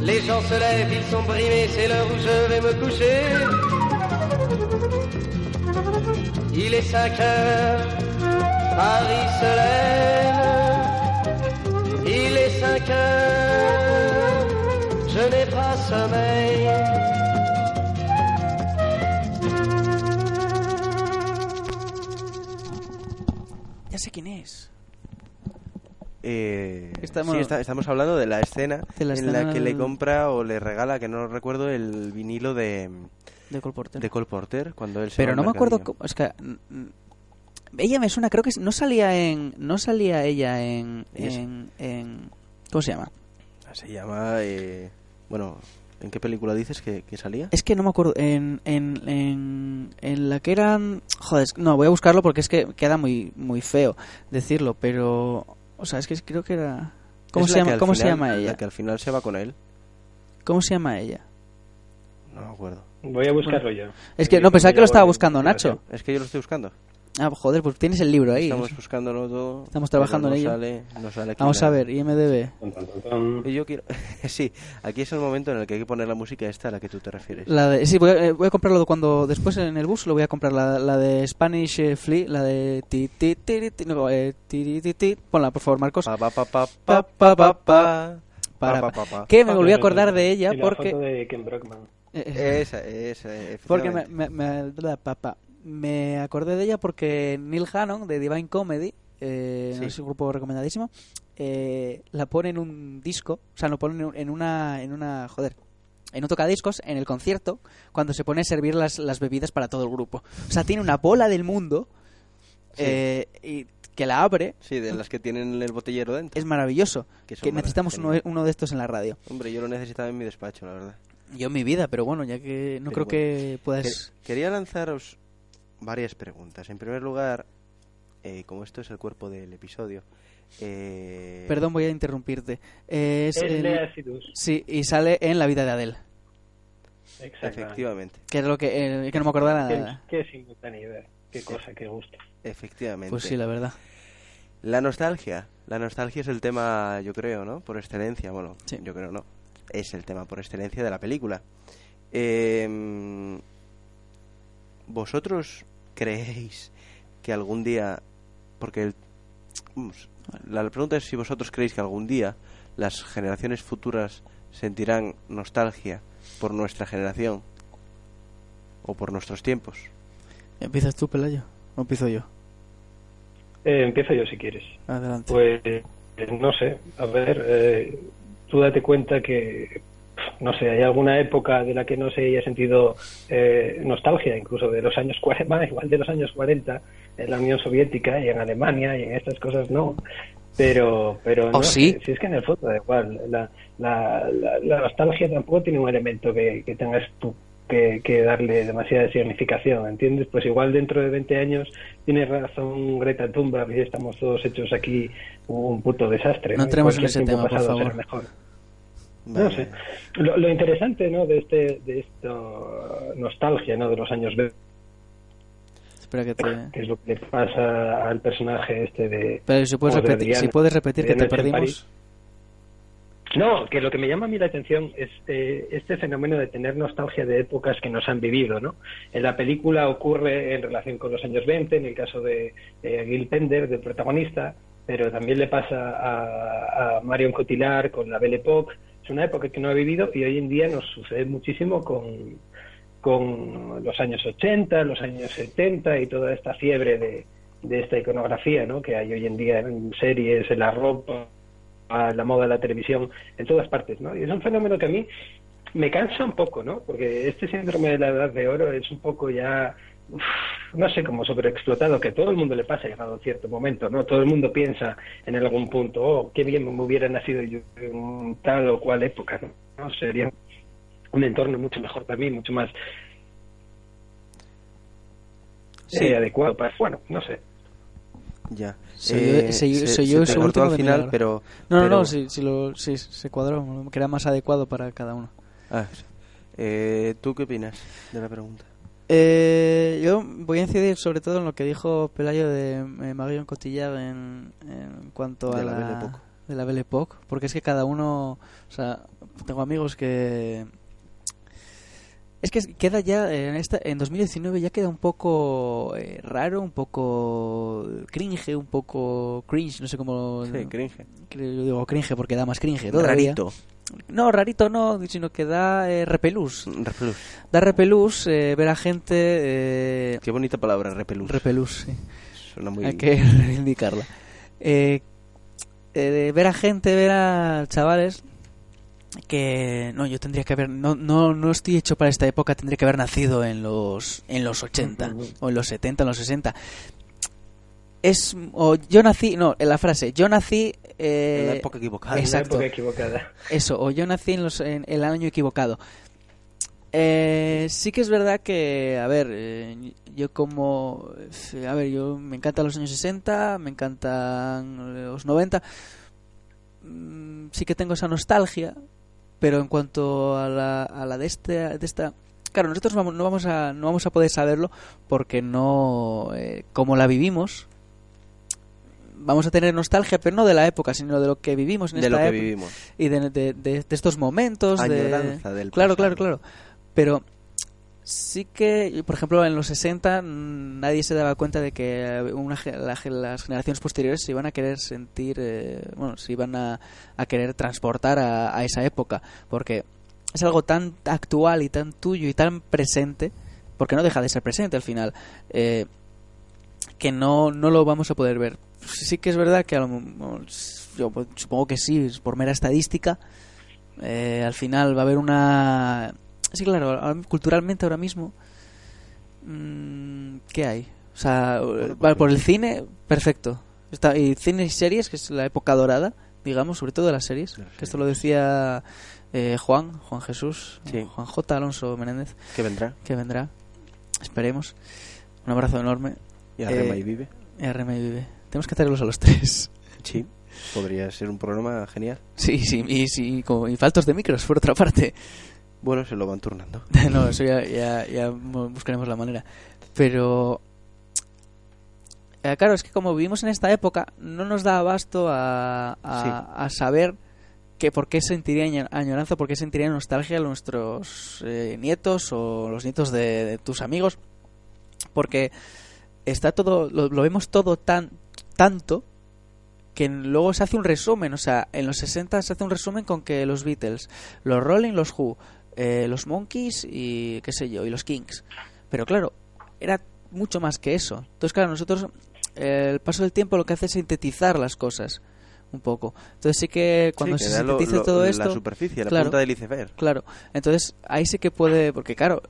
Les gens se lèvent, ils sont brimés, c'est l'heure où je vais me coucher. Il est 5 heures, Paris se lève. Il est 5 heures, je n'ai pas sommeil. Ya sé quién es. Eh, Estamos- sí, está- estamos hablando de la escena De la en escena la que le compra o le regala, que no recuerdo, el vinilo de, De Cole Porter. de Cole Porter cuando él se Pero no me acuerdo. cómo- es que. Ella me suena, creo que no salía en. No salía ella en. Es- en, en- ¿Cómo se llama? Se llama... eh, bueno, ¿en qué película dices que, que salía? Es que no me acuerdo. En, en, en, en la que eran. Joder, no, voy a buscarlo porque es que queda muy, muy feo decirlo, pero. O sea, es que creo que era. ¿Cómo, se llama, al ¿cómo se final- llama ella? La que al final se va con él. ¿Cómo se llama ella? No me acuerdo. Voy a buscarlo yo. Es que no, pensaba que lo estaba buscando Nacho. Es que yo lo estoy buscando. Ah, joder, pues tienes el libro ahí. Estamos buscándolo todo. Estamos trabajando no en ello. Sale, no sale aquí Vamos a ver, IMDB. Y yo quiero... sí, aquí es el momento en el que hay que poner la música esta a la que tú te refieres. La de, sí, voy a, eh, voy a comprarlo cuando después en el bus lo voy a comprar la, la de Spanish eh, Flea, la de ti ti ti ti, no, eh, ti, ti, ti, ti. ponla por favor Marcos. Pa, pa, pa, pa, Pa, pa, pa, pa, pa, pa, Para- pa, pa, pa. que me volví a acordar de ella Y la porque foto de Ken Brockman. eh, Esa, esa, porque me, me, me- la. Me acordé de ella porque Neil Hannon de Divine Comedy eh, Sí. es un grupo recomendadísimo eh, la pone en un disco o sea lo pone en una en una joder en un tocadiscos en el concierto cuando se pone a servir las, las bebidas para todo el grupo o sea tiene una bola del mundo Sí. eh, y que la abre Sí, de las que tienen el botellero dentro. es maravilloso Que necesitamos uno, uno de estos en la radio Hombre, yo lo necesitaba en mi despacho, la verdad. yo en mi vida pero bueno ya que no Pero creo que puedas Que- Quería lanzaros varias preguntas. En primer lugar, eh, como esto es el cuerpo del episodio, eh, perdón voy a interrumpirte Eh, es el-. Sí, y sale en La vida de Adele. Exactamente. efectivamente, Que es lo que, eh, que no me acordaba Qué, nada. qué simultaneidad. Qué cosa, qué gusto. efectivamente. Pues sí, la verdad. La nostalgia. La nostalgia es el tema, yo creo, ¿no? Por excelencia. Bueno, Sí. yo creo no. Es el tema por excelencia de la película. Eh, ¿Vosotros creéis que algún día... Porque el- vamos, la pregunta es si vosotros creéis que algún día las generaciones futuras sentirán nostalgia por nuestra generación o por nuestros tiempos. ¿Empiezas tú, Pelayo? ¿O empiezo yo? Eh, empiezo yo si quieres. Adelante. Pues eh, no sé, a ver, eh, tú date cuenta que, no sé, hay alguna época de la que no se haya sentido eh, nostalgia, incluso de los años 40, igual de los años 40, en la Unión Soviética y en Alemania y en estas cosas no. Pero, pero ¿Oh, no sí? si es que en el fondo da igual, la, la, la, la nostalgia tampoco tiene un elemento que, que tengas tú que, que darle demasiada significación, ¿entiendes? Pues igual dentro de 20 años tiene razón Greta Thunberg y estamos todos hechos aquí un puto desastre. No entremos en ese tema, por favor. mejor. Vale. No sé. Lo, lo interesante, ¿no? De este, de esto nostalgia, ¿no? De los años 20, Espera que te... que es lo que le pasa al personaje este de. Pero si puedes, repetir, si puedes repetir que te perdimos. No, que lo que me llama a mí la atención es eh, este fenómeno de tener nostalgia de épocas que nos han vivido, ¿no? En la película ocurre en relación con los años 20, en el caso de eh, Gil Pender, del protagonista, pero también le pasa a, a Marion Cotillard con la Belle Époque. Es una época que no ha vivido y hoy en día nos sucede muchísimo con, con los años 80, los años 70 y toda esta fiebre de, de esta iconografía, ¿no? Que hay hoy en día en series, en la ropa, a la moda, la televisión, en todas partes, ¿no? Y es un fenómeno que a mí me cansa un poco, ¿no? Porque este síndrome de la edad de oro es un poco ya, no sé, como sobreexplotado, que todo el mundo le pasa llegado a cierto momento, ¿no? Todo el mundo piensa en algún punto, oh, qué bien me hubiera nacido yo en tal o cual época, ¿no? ¿No? Sería un entorno mucho mejor para mí, mucho más Sí. eh, adecuado para, bueno, no sé. Ya. Soy Eh, yo- soy- se- soy se yo te cortó último al final, pero... No, no, pero- no, sí, sí lo, sí, se cuadró, que era más adecuado para cada uno. Ah, sí. Eh, ¿Tú qué opinas de la pregunta? Eh, yo voy a incidir sobre todo en lo que dijo Pelayo de eh, Marion Cotillard en, en cuanto De a la la, Belle Époque. de la Belle Époque, porque es que cada uno, o sea, tengo amigos que es que queda ya en esta en 2019 ya queda un poco eh, raro, un poco cringe, un poco cringe, no sé cómo Sí, cringe. yo digo cringe porque da más cringe todavía. Rarito. No, rarito no, sino que da eh, repelús. Repelús. Da repelús eh, ver a gente eh, Qué bonita palabra, repelús. repelús, sí. Suena muy... Hay que reivindicarla. Eh, eh, ver a gente, ver a chavales que no, yo tendría que haber no, no, no estoy hecho para esta época, tendría que haber nacido en los en los 80 o en los 70, en los 60. Es o yo nací, no, en la frase, yo nací eh, En la época equivocada. En la exacto. época equivocada. Eso, o yo nací en, los, en el año equivocado. Eh, sí que es verdad que, a ver, eh, yo como... eh, A ver, yo me encantan los años 60, me encantan los 90. Mm, sí que tengo esa nostalgia, pero en cuanto a la, a la de, este, de esta... Claro, nosotros vamos- no vamos a, no vamos a poder saberlo porque no... eh, como la vivimos, vamos a tener nostalgia, pero no de la época, sino de lo que vivimos en de lo esta que época vivimos. y de, de- estos momentos de del claro pasado. claro claro pero sí que por ejemplo en los 60 mm, nadie se daba cuenta de que una, la las generaciones posteriores se iban a querer sentir eh, bueno se iban a, a querer transportar a, a esa época porque es algo tan actual y tan tuyo y tan presente porque no deja de ser presente al final eh, que no, no lo vamos a poder ver. Sí que es verdad que a lo yo pues, supongo que sí, por mera estadística. eh, al final va a haber una... Sí, claro, culturalmente ahora mismo... mm, ¿Qué hay? O sea, vale, por el cine, perfecto. Está, y cine y series, que es la época dorada, digamos, sobre todo de las series. Que esto lo decía eh, Juan, Juan Jesús, Sí. Juan J. Alonso Menéndez, ¿Qué vendrá? que vendrá. Esperemos. Un abrazo enorme. Y Eh, Arrema y Vive. RM y Vive. Tenemos que hacerlos a los tres. Sí. Podría ser un programa genial. Sí, sí, y, sí, como, y faltos de micros, por otra parte. Bueno, se lo van turnando. no, eso ya, ya, ya buscaremos la manera. Pero... eh, claro, es que como vivimos en esta época, no nos da abasto a, a, a saber que por qué sentiría año- añoranza, por qué sentiría nostalgia nuestros eh, nietos o los nietos de, de tus amigos. Porque está todo, lo, lo vemos todo tan tanto que luego se hace un resumen, o sea, en los 60 se hace un resumen con que los Beatles, los Rolling, los Who, eh, los Monkeys y qué sé yo, y los Kings. Pero claro, era mucho más que eso. Entonces, claro, nosotros eh, el paso del tiempo lo que hace es sintetizar las cosas un poco. Entonces sí que cuando Sí, que se lo- sintetiza lo- todo La esto, superficie, la claro. punta del iceberg. Claro, entonces ahí sí que puede, porque claro,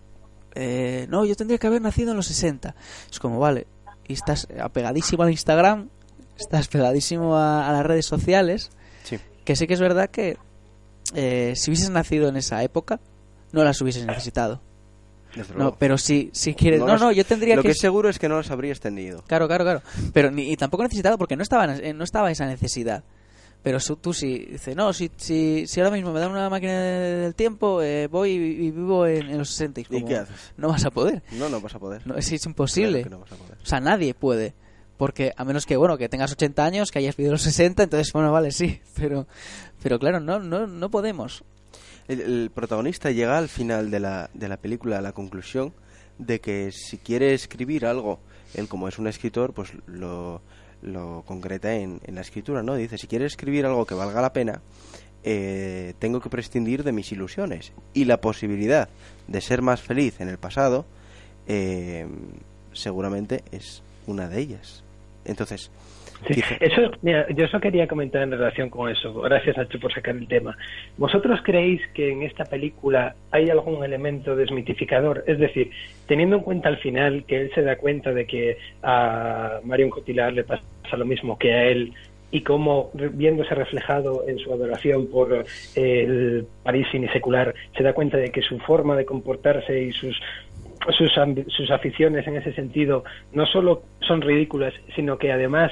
eh, no, yo tendría que haber nacido en los 60. Es como, vale, y estás apegadísimo al Instagram, estás pegadísimo a, a las redes sociales, Sí. que sí que es verdad que eh, si hubieses nacido en esa época, no las hubieses necesitado. Desde No, pero si, si quieres... No, no, las- yo tendría Lo que... que es seguro es que no los habrías tenido. Claro, claro, claro. Pero ni, y tampoco necesitado porque no estaba, eh, no estaba esa necesidad. Pero su- tú sí, dices, no, si, si, si ahora mismo me dan una máquina de- del tiempo, eh, voy y, y vivo en, en los 60. Y ¿Y como, qué haces? No vas a poder. No, no vas a poder. No, es, es imposible. Claro no vas a poder. O sea, nadie puede. Porque a menos que, bueno, que tengas 80 años, que hayas vivido los 60, entonces, bueno, vale, sí, pero, pero claro, no, no, no podemos. El, protagonista llega al final de la, de la película a la conclusión de que si quiere escribir algo, él como es un escritor, pues lo, lo concreta en, en la escritura, ¿no? Dice, si quiere escribir algo que valga la pena, eh, tengo que prescindir de mis ilusiones y la posibilidad de ser más feliz en el pasado eh, seguramente es una de ellas. Entonces, Sí, eso, mira, yo eso quería comentar en relación con eso. Gracias, Nacho, por sacar el tema. ¿Vosotros creéis que en esta película hay algún elemento desmitificador? Es decir, teniendo en cuenta al final que él se da cuenta de que a Marion Cotillard le pasa lo mismo que a él y cómo viéndose reflejado en su adoración por eh, el París secular se da cuenta de que su forma de comportarse y sus sus, sus aficiones en ese sentido no solo son ridículas, sino que además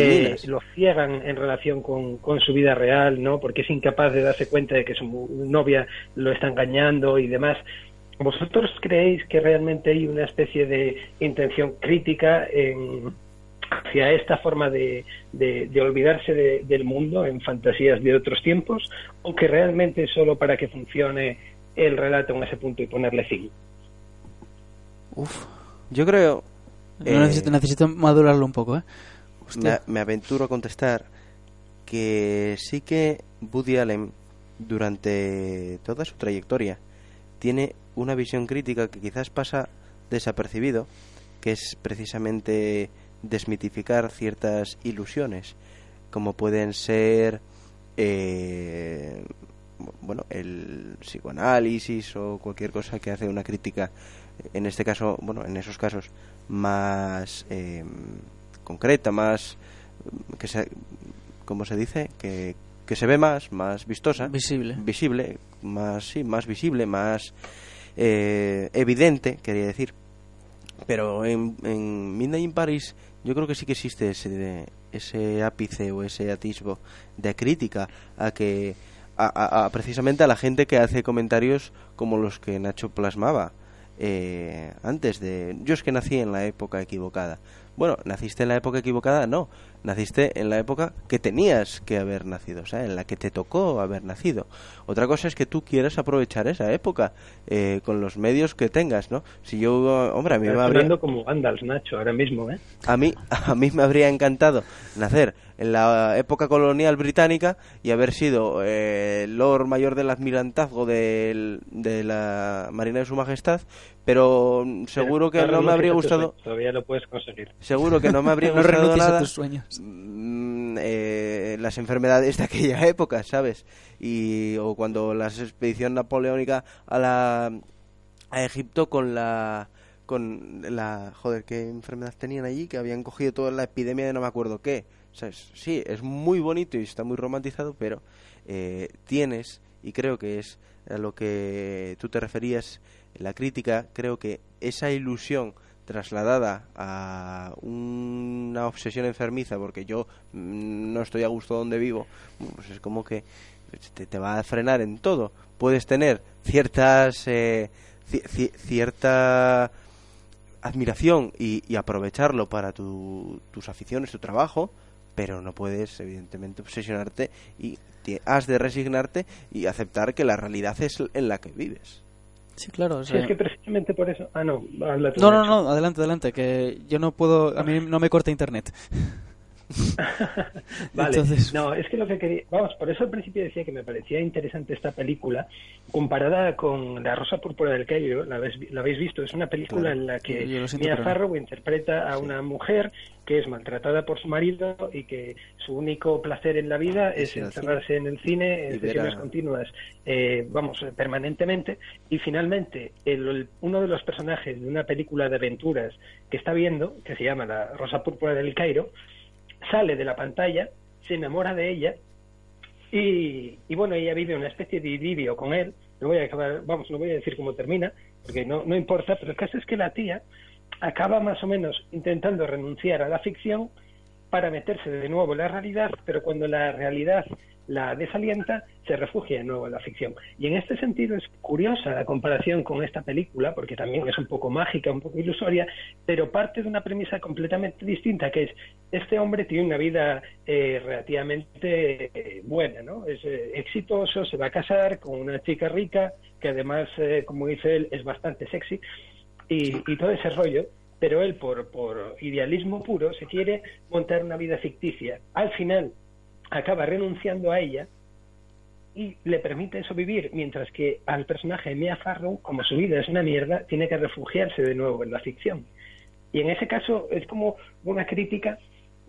eh, lo ciegan en relación con, con su vida real, ¿no? Porque es incapaz de darse cuenta de que su novia lo está engañando y demás. ¿Vosotros creéis que realmente hay una especie de intención crítica en, hacia esta forma de, de- de olvidarse de- del mundo en fantasías de otros tiempos o que realmente es solo para que funcione el relato en ese punto y ponerle fin? Uf, yo creo... Eh, necesito, necesito madurarlo un poco, ¿eh? me aventuro a contestar que sí que Woody Allen durante toda su trayectoria tiene una visión crítica que quizás pasa desapercibido, que es precisamente desmitificar ciertas ilusiones, como pueden ser eh, bueno el psicoanálisis o cualquier cosa que hace una crítica en este caso bueno en esos casos más eh, concreta más que se como se dice que, que se ve más más vistosa. Visible. visible más sí más visible más eh, evidente quería decir. Pero en, en Midnight in Paris yo creo que sí que existe ese ese ápice o ese atisbo de crítica a que a, a- a precisamente a la gente que hace comentarios como los que Nacho plasmaba eh, antes de yo es que nací en la época equivocada bueno naciste en la época equivocada no. Naciste en la época que tenías que haber nacido o sea en la que te tocó haber nacido. Otra cosa es que tú quieras aprovechar esa época eh, con los medios que tengas no si yo hombre a mí me Estás habría hablando como Gandalf, Nacho, ahora mismo, ¿eh? a mí, a mí me habría encantado nacer en la época colonial británica y haber sido eh, Lord Mayor del Admirantazgo del- de la Marina de Su Majestad, pero seguro que no me habría gustado, Todavía lo puedes conseguir. seguro que no me habría No gustado renuncies a nada tus sueños. mm, eh, las enfermedades de aquella época, ¿sabes? Y o cuando la expedición napoleónica a la a Egipto con la con la joder qué enfermedad tenían allí que habían cogido toda la epidemia de no me acuerdo qué ¿sabes? sí es muy bonito y está muy romantizado pero eh, tienes y creo que es a lo que tú te referías la crítica creo que esa ilusión trasladada a una obsesión enfermiza porque yo mm, no estoy a gusto donde vivo pues es como que te, va a frenar en todo puedes tener ciertas eh, ci- ci- cierta admiración y, aprovecharlo para tu- tus aficiones, tu trabajo, pero no puedes, evidentemente, obsesionarte y has de resignarte y aceptar que la realidad es en la que vives. Sí, claro. o Sí, sea- es que precisamente por eso. Ah, no, habla tú, No, no, no, adelante, adelante, que yo no puedo, a mí no me corta internet. Vale, Entonces- no, es que lo que quería, vamos, por eso al principio decía que me parecía interesante esta película comparada con La Rosa Púrpura del Cairo, la habéis, la habéis visto, es una película Claro. en la que Mia. Farrow interpreta a una mujer que es maltratada por su marido y que su único placer en la vida Es encerrarse en el cine en sesiones continuas, eh, vamos, eh, permanentemente. Y finalmente el- el- uno de los personajes de una película de aventuras que está viendo, que se llama La Rosa Púrpura del Cairo, sale de la pantalla, se enamora de ella y, y bueno, ella vive una especie de idilio con él. No voy a acabar, vamos, no voy a decir cómo termina, porque no, no importa, pero el caso es que la tía acaba más o menos intentando renunciar a la ficción para meterse de nuevo en la realidad, pero cuando la realidad la desalienta, se refugia de nuevo en la ficción. Y en este sentido es curiosa la comparación con esta película, porque también es un poco mágica, un poco ilusoria, pero parte de una premisa completamente distinta, que es, este hombre tiene una vida eh, relativamente eh, buena, ¿no? Es eh, exitoso, se va a casar con una chica rica, que además, eh, como dice él, es bastante sexy, y, y todo ese rollo, pero él por, por idealismo puro se quiere montar una vida ficticia. Al final acaba renunciando a ella y le permite eso vivir, mientras que al personaje Mia Farrow, como su vida es una mierda, tiene que refugiarse de nuevo en la ficción. Y en ese caso es como una crítica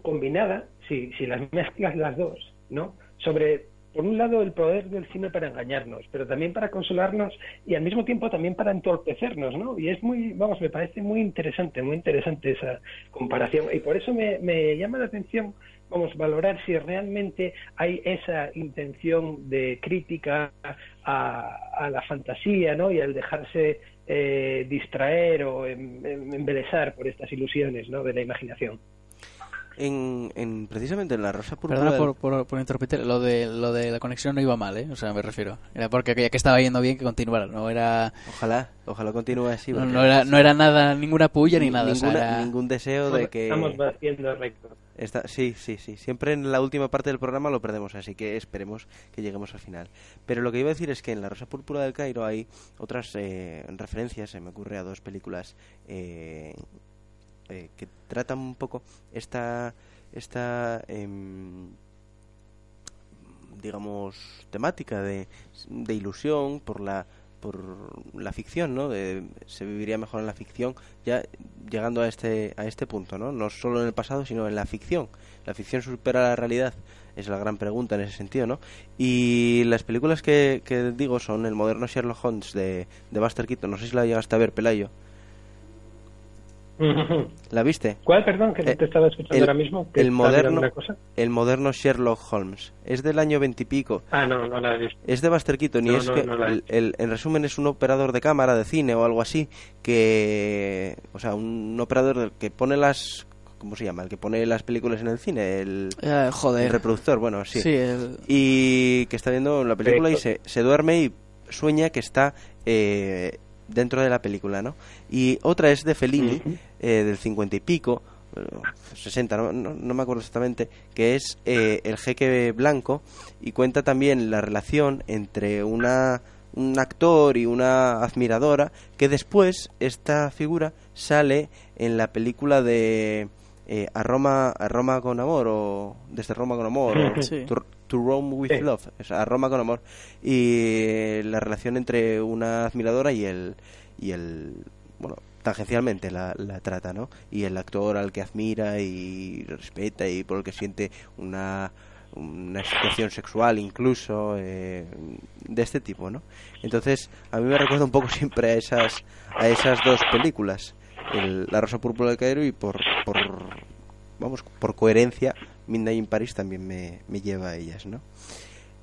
combinada, si, si las mezclas las dos, ¿no? Sobre, por un lado, el poder del cine para engañarnos, pero también para consolarnos y al mismo tiempo también para entorpecernos, ¿no? Y es muy, vamos, me parece muy interesante, muy interesante esa comparación. Y por eso me, me llama la atención, vamos, valorar si realmente hay esa intención de crítica a, a la fantasía, ¿no? Y al dejarse eh, distraer o em, em, por estas ilusiones, ¿no? De la imaginación. En, en precisamente en la Rosa Púrpura Perdona del- por, por, por interrumpirte, lo de, lo de la conexión no iba mal, ¿eh? O sea, me refiero. Era porque ya que estaba yendo bien que continuara, no era... Ojalá, ojalá continúe así. No, era, no era nada, ninguna puya ni ni- nada. o sea, ninguna- era- Ningún deseo de que... Estamos batiendo récord. Está, sí, sí, sí. Siempre en la última parte del programa lo perdemos, así que esperemos que lleguemos al final. Pero lo que iba a decir es que en La Rosa Púrpura del Cairo hay otras eh, referencias, se me ocurre a dos películas eh, eh, que tratan un poco esta, esta em, digamos, temática de, de ilusión por la por la ficción, ¿no? De, se viviría mejor en la ficción, ya llegando a este a este punto, ¿no? No solo en el pasado, sino en la ficción. La ficción supera la realidad, es la gran pregunta en ese sentido, ¿no? Y las películas que, digo son el moderno Sherlock Holmes de, de Buster Keaton, no sé si la llegaste a ver, Pelayo. ¿La viste? ¿Cuál, perdón, que no Eh, te estaba escuchando el- ahora mismo? ¿Que el moderno- cosa? El moderno Sherlock Holmes. Es del año veintipico. Ah, no, no la he visto. Es de Buster Keaton y No, es no, que, no el, el- en resumen, es un operador de cámara, de cine o algo así, que, o sea, un operador que pone las, ¿cómo se llama? El que pone las películas en el cine, el, Eh, el joder. reproductor, bueno, sí. Sí, el- Y que está viendo la película y se, se duerme y sueña que está eh, dentro de la película, ¿no? Y otra es de Fellini, eh, del cincuenta y pico, eh, 60, no, no, no me acuerdo exactamente, que es eh, El jeque blanco y cuenta también la relación entre una un actor y una admiradora que después esta figura sale en la película de eh, a Roma a Roma con amor o desde Roma con amor o Sí. to, to Rome with Sí. Love o sea, a Roma con amor y eh, la relación entre una admiradora y el y el bueno tangencialmente la, la trata no y el actor al que admira y respeta y por el que siente una una situación sexual incluso eh, de este tipo no entonces a mí me recuerda un poco siempre a esas a esas dos películas el- la rosa púrpura del Cairo y por por vamos por coherencia Midnight in Paris también me, me lleva a ellas no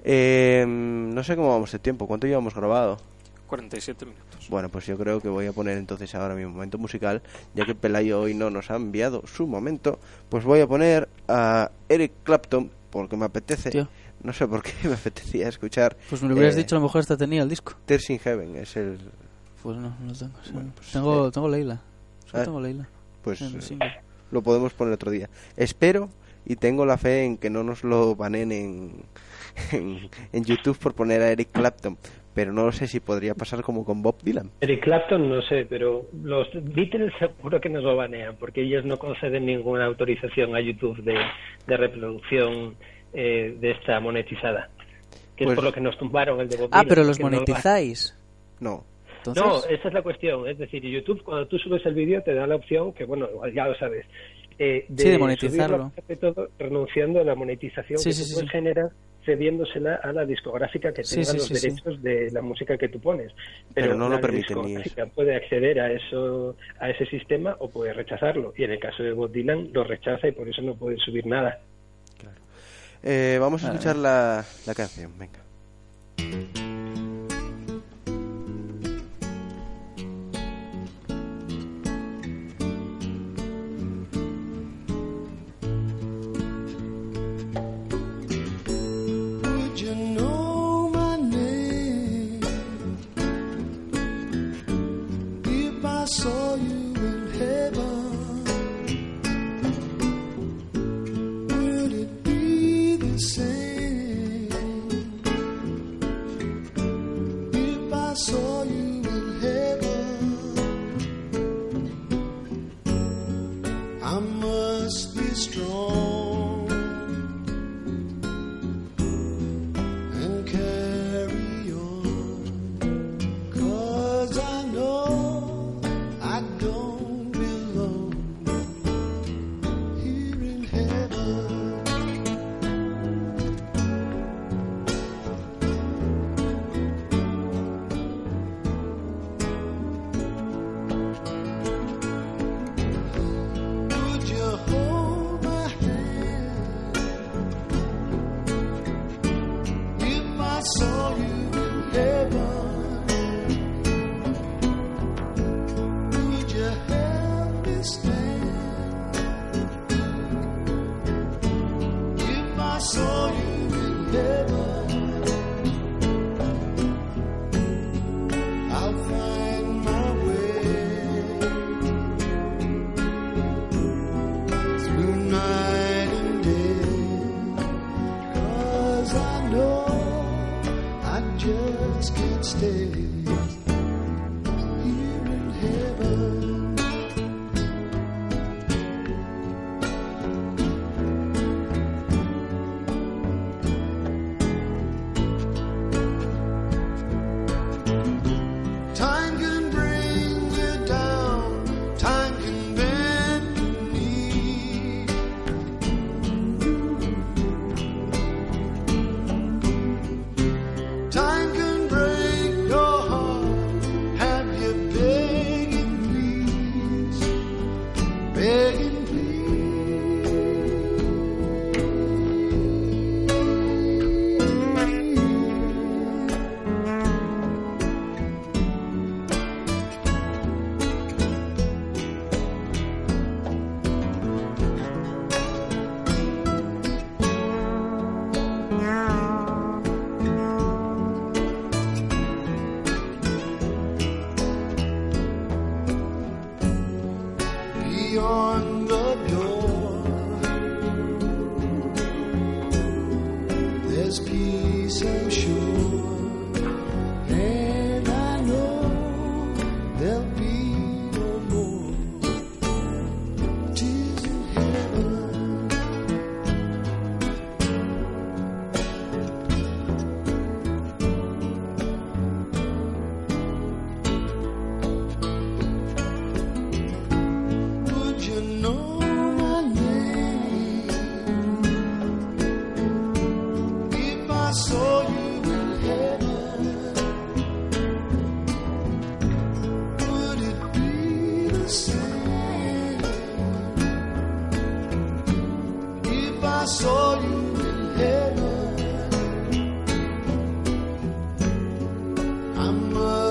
Eh, no sé cómo vamos de tiempo cuánto llevamos grabado 47 minutos. bueno, pues yo creo que voy a poner entonces ahora mi momento musical, ya que Pelayo hoy no nos ha enviado su momento, pues voy a poner a Eric Clapton, porque me apetece, Tío. no sé por qué me apetecía escuchar Pues me lo hubieras eh, dicho, a lo mejor hasta tenía el disco. Tears in Heaven, es el, Pues no, no lo tengo. sea, Bueno, pues, tengo, eh, tengo Leila. Ah, tengo Leila. pues eh, lo podemos poner otro día. Espero y tengo la fe en que no nos lo banen en, en, en YouTube por poner a Eric Clapton, pero no sé si podría pasar como con Bob Dylan. Eric Clapton no sé, pero los Beatles seguro que nos lo banean, porque ellos no conceden ninguna autorización a YouTube de, de reproducción eh, de esta monetizada. Que Pues- es por lo que nos tumbaron el de Bob Ah, Dylan, pero los lo- monetizáis. No, Entonces, No, esa es la cuestión. Es decir, YouTube, cuando tú subes el vídeo, te da la opción, que bueno, ya lo sabes, eh, de, Sí, de monetizarlo. subirlo, sobre todo, renunciando a la monetización Sí, que sí, tú generar cediéndosela a la discográfica que tenga sí, los sí, sí. derechos de la música que tú pones. Pero no lo la permiten ni discográfica puede acceder a eso a ese sistema o puede rechazarlo. Y en el caso de Bob Dylan lo rechaza y por eso no puede subir nada. Eh, vamos a Vale. escuchar la, la canción, venga.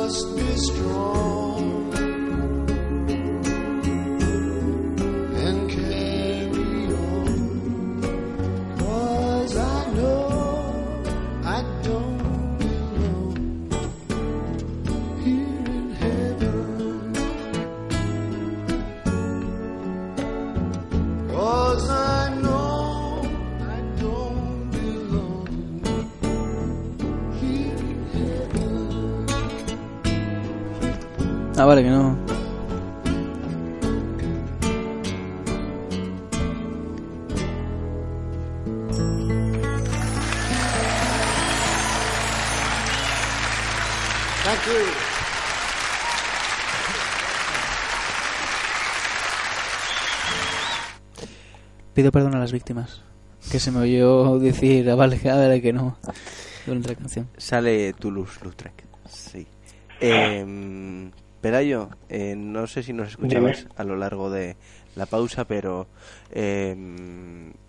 Must be strong. Ah, vale, que no. Thank you. Pido perdón a las víctimas. Que se me oyó decir, ah, vale, ah, vale, que no. Durante la canción. Sale Toulouse-Lautrec. Sí. Eh, Pelayo, eh, no sé si nos escuchabas Dime. a lo largo de la pausa, pero eh,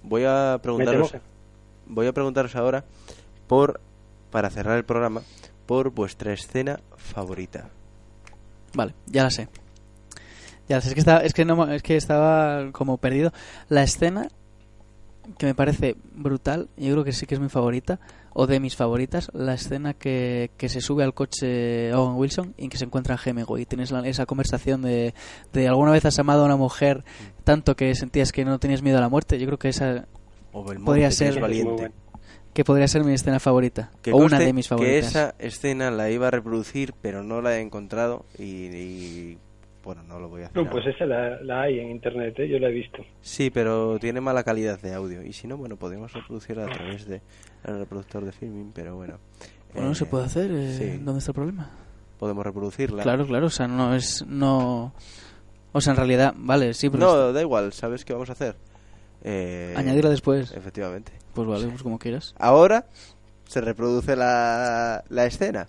voy a preguntaros, voy a preguntaros ahora por, para cerrar el programa, por vuestra escena favorita. Vale, ya la sé. Ya la sé, es que estaba, es que no, es que estaba como perdido. La escena que me parece brutal, yo creo que sí que es mi favorita, o de mis favoritas, la escena que, que se sube al coche Owen Wilson y que se encuentra a Hemingway. Y tienes la- esa conversación de, de alguna vez has amado a una mujer tanto que sentías que no tenías miedo a la muerte. Yo creo que esa Belmonte, Podría que ser- que valiente. que podría ser mi escena favorita. Que o una de mis Que favoritas. esa escena la iba a reproducir, pero no la he encontrado y, y, bueno, no lo voy a hacer. No, pues esa la, la hay en internet, ¿eh? yo la he visto. Sí, pero tiene mala calidad de audio. Y si no, bueno, podemos reproducirla a través del reproductor de filming, pero bueno. Bueno, Eh, se puede hacer. eh, sí. ¿Dónde está el problema? Podemos reproducirla. Claro, claro. O sea, no es. no O sea, en realidad, vale, sí, pero. No, da igual, ¿sabes qué vamos a hacer? Eh, Añadirla después. Efectivamente. Pues vale, pues como quieras. Ahora se reproduce la, la escena.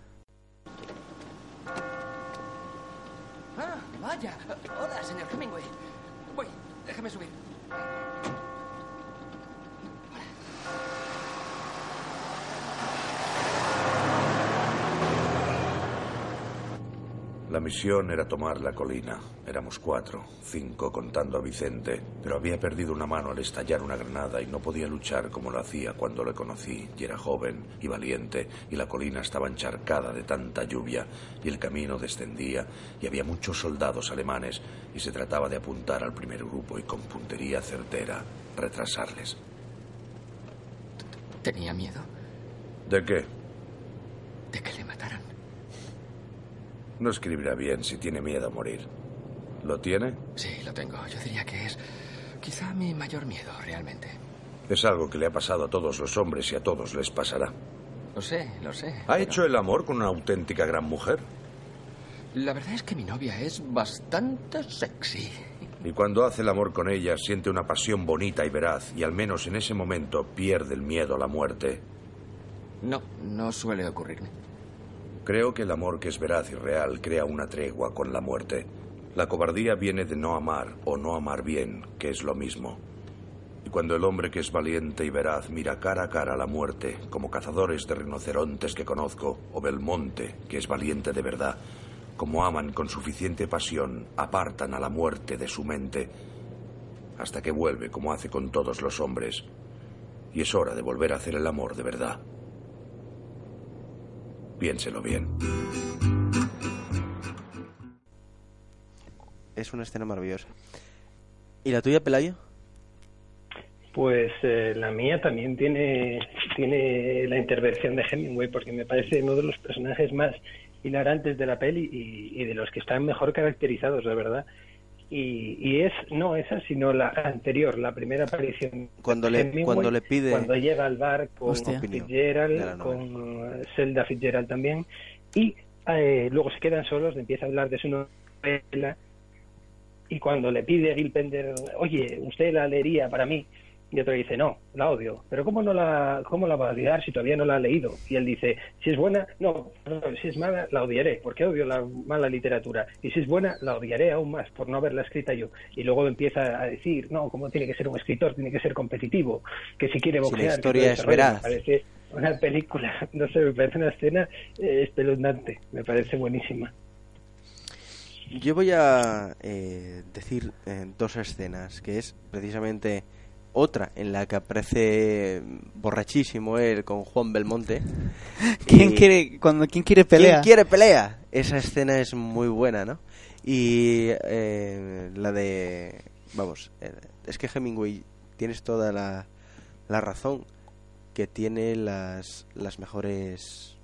Ah, vaya. Hola, señor Hemingway. Voy, déjame subir. La misión era tomar la colina. Éramos cuatro, cinco contando a Vicente, pero había perdido una mano al estallar una granada y no podía luchar como lo hacía cuando le conocí. Y era joven y valiente, y la colina estaba encharcada de tanta lluvia, y el camino descendía, y había muchos soldados alemanes, y se trataba de apuntar al primer grupo y con puntería certera retrasarles. Tenía miedo ¿De qué? de que le. No escribirá bien si tiene miedo a morir. ¿Lo tiene? Sí, lo tengo. Yo diría que es quizá mi mayor miedo, realmente. Es algo que le ha pasado a todos los hombres y a todos les pasará. Lo sé, lo sé. ¿Ha pero hecho el amor con una auténtica gran mujer? La verdad es que mi novia es bastante sexy. Y cuando hace el amor con ella siente una pasión bonita y veraz y al menos en ese momento pierde el miedo a la muerte. No, no suele ocurrirme. Creo que el amor que es veraz y real crea una tregua con la muerte. La cobardía viene de no amar o no amar bien, que es lo mismo. Y cuando el hombre que es valiente y veraz mira cara a cara a la muerte, como cazadores de rinocerontes que conozco, o Belmonte, que es valiente de verdad, como aman con suficiente pasión, apartan a la muerte de su mente, hasta que vuelve como hace con todos los hombres. Y es hora de volver a hacer el amor de verdad. Piénselo bien. Es una escena maravillosa. ¿Y la tuya, Pelayo? Pues eh, la mía también tiene, tiene la intervención de Hemingway, porque me parece uno de los personajes más hilarantes de la peli y, y de los que están mejor caracterizados, de verdad. Y, y es, no esa, sino la anterior, la primera aparición. Cuando le- Hemingway, cuando le pide- Cuando llega al bar con Hostia. Fitzgerald, con eh, Zelda Fitzgerald también, y eh, luego se quedan solos, le empieza a hablar de su novela, y cuando le pide a Gil Pender, oye, ¿usted la leería para mí? Y otro dice, no, la odio. Pero ¿cómo no la, cómo la va a odiar si todavía no la ha leído? Y él dice, si es buena, no, si es mala, la odiaré, porque odio la mala literatura. Y si es buena, la odiaré aún más por no haberla escrita yo. Y luego empieza a decir, no, ¿cómo tiene que ser un escritor? Tiene que ser competitivo, que si quiere Si la boxear... que historia es ese rollo". veraz. Me parece una película, no sé, me parece una escena eh, espeluznante, me parece buenísima. Yo voy a eh, decir eh, dos escenas, que es precisamente otra en la que aparece borrachísimo él con Juan Belmonte. ¿Quién Y- quiere, cuando, ¿quién quiere pelea? ¿Quién quiere pelea? Esa escena es muy buena, ¿no? Y eh, la de... Vamos, eh, es que Hemingway tienes toda la, la razón, que tiene las, las mejores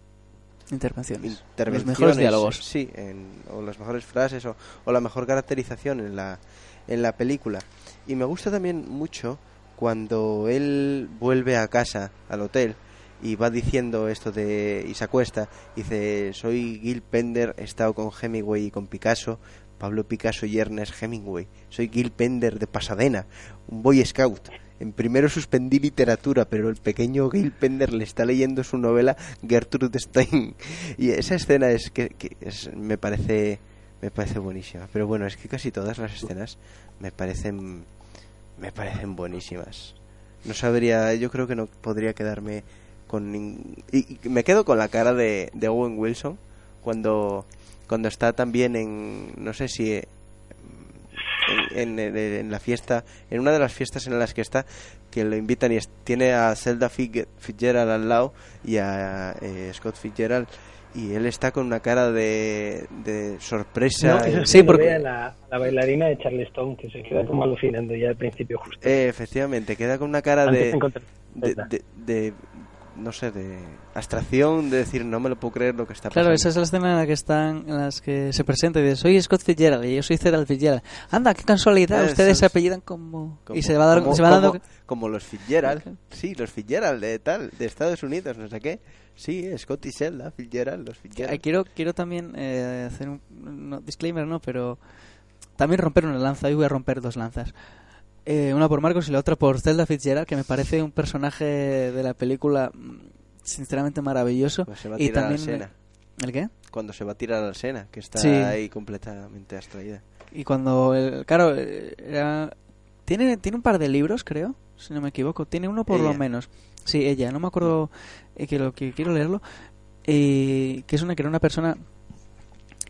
Intervenciones. intervenciones, Los mejores diálogos. sí, en- o las mejores frases o, o la mejor caracterización en la, en la película. Y me gusta también mucho cuando él vuelve a casa, al hotel, y va diciendo esto de y se acuesta, dice, soy Gil Pender, he estado con Hemingway y con Picasso, Pablo Picasso y Ernest Hemingway, soy Gil Pender de Pasadena, un boy scout. En primero suspendí literatura, pero el pequeño Gil Pender le está leyendo su novela Gertrude Stein. Y esa escena es que, que es- me parece me parece buenísima. Pero bueno, es que casi todas las escenas me parecen me parecen buenísimas. No sabría, yo creo que no podría quedarme con y, me quedo con la cara de, de Owen Wilson cuando cuando está también en no sé si eh, en, la fiesta, en una de las fiestas en las que está, que lo invitan y tiene a Zelda Fitzgerald al lado y a eh, Scott Fitzgerald y él está con una cara de, de sorpresa. No, Sí, porque- la, la bailarina de Charleston, que se queda como alucinando ya al principio justo. Eh, efectivamente, queda con una cara de, de, de- de- no sé, de abstracción, de decir, no me lo puedo creer lo que está pasando. Claro, esa es la escena en la que están, en las que se presenta y dice, soy Scott Fitzgerald y yo soy Gerald Fitzgerald. Anda, qué casualidad, ustedes es. se apellidan como... Como- y se va, dar- como- se va dando... como- como los Fitzgerald. Sí, los Fitzgerald de tal, de Estados Unidos, no sé qué. Sí, Scott y Zelda, Fitzgerald, los Fitzgerald. quiero, quiero también eh, hacer un no, disclaimer, ¿no? Pero también romper una lanza. Hoy voy a romper dos lanzas. Eh, una por Marcos y la otra por Zelda Fitzgerald, que me parece un personaje de la película mm, sinceramente maravilloso. Pues se va a y tirar a la también. ¿El qué? Cuando se va a tirar a la Sena, que está Sí. ahí completamente abstraída. Y cuando, el, claro, eh, era- tiene, tiene un par de libros, creo, si no me equivoco. Tiene uno por lo menos. Sí, ella, no me acuerdo eh, que lo que quiero leerlo. Y que es una que era una persona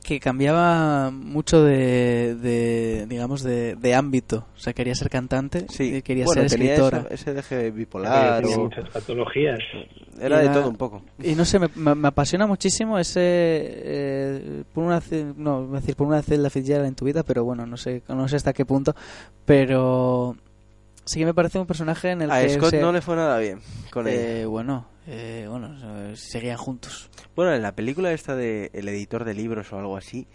que cambiaba mucho de, de digamos, de, de ámbito. O sea, quería ser cantante y quería bueno, ser tenía escritora. esa- ese deje bipolar. Tenía o- muchas patologías. Era de todo un poco. Y no sé, me, me- me apasiona muchísimo ese. eh, por una, no, a decir por una celda Fitzgerald en tu vida, pero bueno, no sé, no sé hasta qué punto. Pero sí que me parece un personaje en el A que. Scott se- no le fue nada bien con Eh, ella. bueno, eh, bueno, eh, seguían juntos. Bueno, en la película esta de El editor de libros o algo así,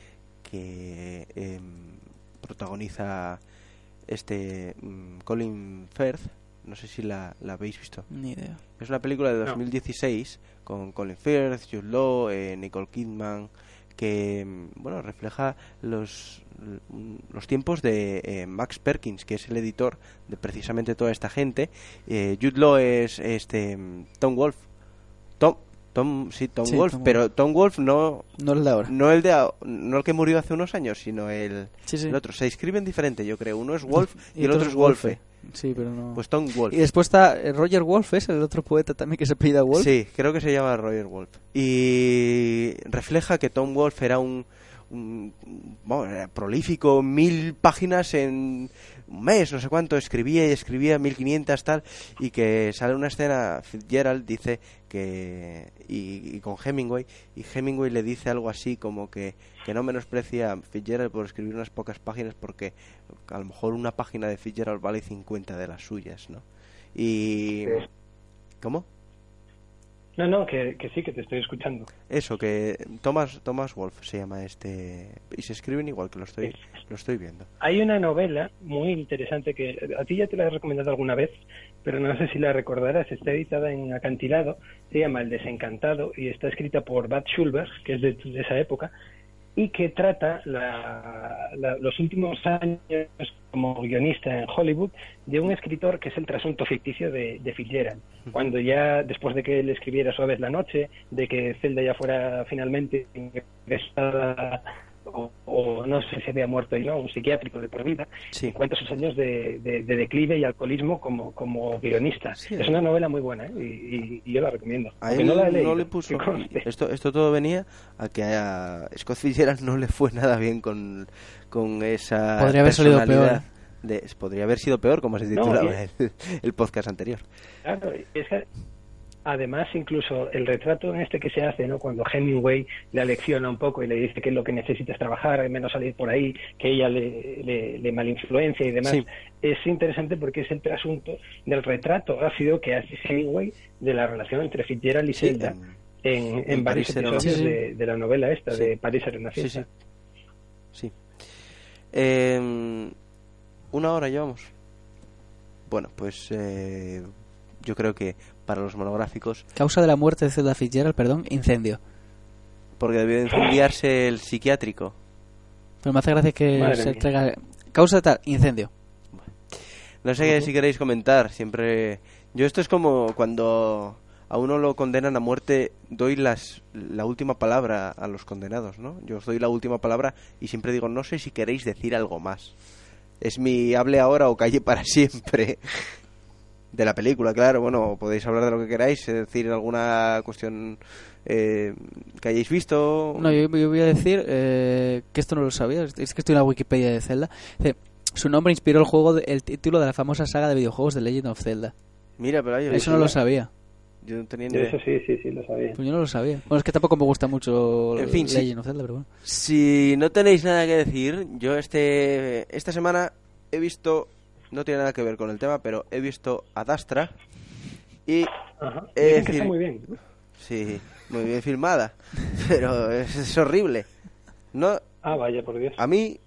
que em, protagoniza este mm, Colin Firth, no sé si la, la habéis visto. Ni idea. Es una película de No. 2016 con Colin Firth, Jude Law, eh, Nicole Kidman, que mm, bueno refleja los los tiempos de eh, Max Perkins, que es el editor de precisamente toda esta gente. Eh, Jude Law es este mm, Tom Wolf. Tom Tom sí, Tom Sí, Wolf, Tom pero Tom Wolf no No el de ahora. no el de no el que murió hace unos años, sino el, Sí, sí. el otro. Se escriben diferente, yo creo. Uno es Wolf y, el otro es Wolfe. Sí, pero no. Pues Tom Wolf. Y después está eh, Roger Wolf, es el otro poeta también que se pida Wolf. Sí, creo que se llama Roger Wolf. Y refleja que Tom Wolf era un, un- bueno, era prolífico, mil páginas en un mes, no sé cuánto, escribía y escribía, mil quinientas tal, y que sale una escena, Fitzgerald dice que, y, y con Hemingway, y Hemingway le dice algo así como que, que no menosprecia a Fitzgerald por escribir unas pocas páginas porque a lo mejor una página de Fitzgerald vale 50 de las suyas, ¿no? Y... ¿Cómo? No, no, que, que sí, que te estoy escuchando. Eso, que Thomas, Thomas Wolf se llama este. Y se escriben igual que lo estoy, lo estoy viendo. Hay una novela muy interesante que a ti ya te la he recomendado alguna vez, pero no sé si la recordarás. Está editada en acantilado, se llama El Desencantado y está escrita por Bad Schulberg, que es de, de esa época, y que trata la- la- los últimos años como guionista en Hollywood de un escritor que es el trasunto ficticio de, de Fitzgerald. Cuando ya, después de que él escribiera Suaves la noche, de que Zelda ya fuera finalmente ingresada o, o no sé si había muerto y no, un psiquiátrico de por vida, y cuenta sus años de, de- de declive y alcoholismo como, como guionista. es una novela muy buena ¿eh? y, y- y yo la recomiendo. A Aunque él no la he no leído, le puso. Esto, esto todo venía a que a Scott Fitzgerald no le fue nada bien con, con esa. Podría haber salido personalidad de- podría haber sido peor, como se No, titulaba y- el, el podcast anterior. Claro, es que además incluso el retrato en este que se hace, ¿no? Cuando Hemingway le alecciona un poco y le dice que lo que necesita es trabajar, menos salir por ahí, que ella le, le, le malinfluencia y demás, Sí. es interesante porque es el trasunto del retrato ácido que hace Hemingway de la relación entre Fitzgerald y Sí, Zelda en, en, en varios episodios de, de la novela esta, de París sí. Sí. Eh, una hora llevamos. Bueno, pues eh, yo creo que para los monográficos, Causa de la muerte de Zelda Fitzgerald, perdón, incendio. porque debió de incendiarse el psiquiátrico. Pero me hace gracia que Madre se mía. traiga... Causa de tal, incendio. No sé si queréis comentar, siempre... Yo esto es como cuando a uno lo condenan a muerte, doy las, la última palabra a los condenados, ¿no? Yo os doy la última palabra y siempre digo, no sé si queréis decir algo más. Es mi hable ahora o calle para siempre. De la película, claro, bueno, podéis hablar de lo que queráis, es decir, alguna cuestión eh, que hayáis visto. No, yo, yo voy a decir eh, que esto no lo sabía, es que estoy en la Wikipedia de Zelda. Dice, su nombre inspiró el juego, de- el título de la famosa saga de videojuegos de Legend of Zelda. Mira, pero Eso no lo sabía. Yo no tenía ni Yo idea. Eso sí, sí, sí, lo sabía. Pues yo no lo sabía. Bueno, es que tampoco me gusta mucho En fin, sí. Legend of Zelda, pero bueno. Si no tenéis nada que decir, yo este esta semana he visto, no tiene nada que ver con el tema, pero he visto Ad Astra Y Ajá. he de Dicen que decir- está muy bien. Sí, muy bien filmada, pero es, es horrible. No, Ah, vaya, por Dios. a mí,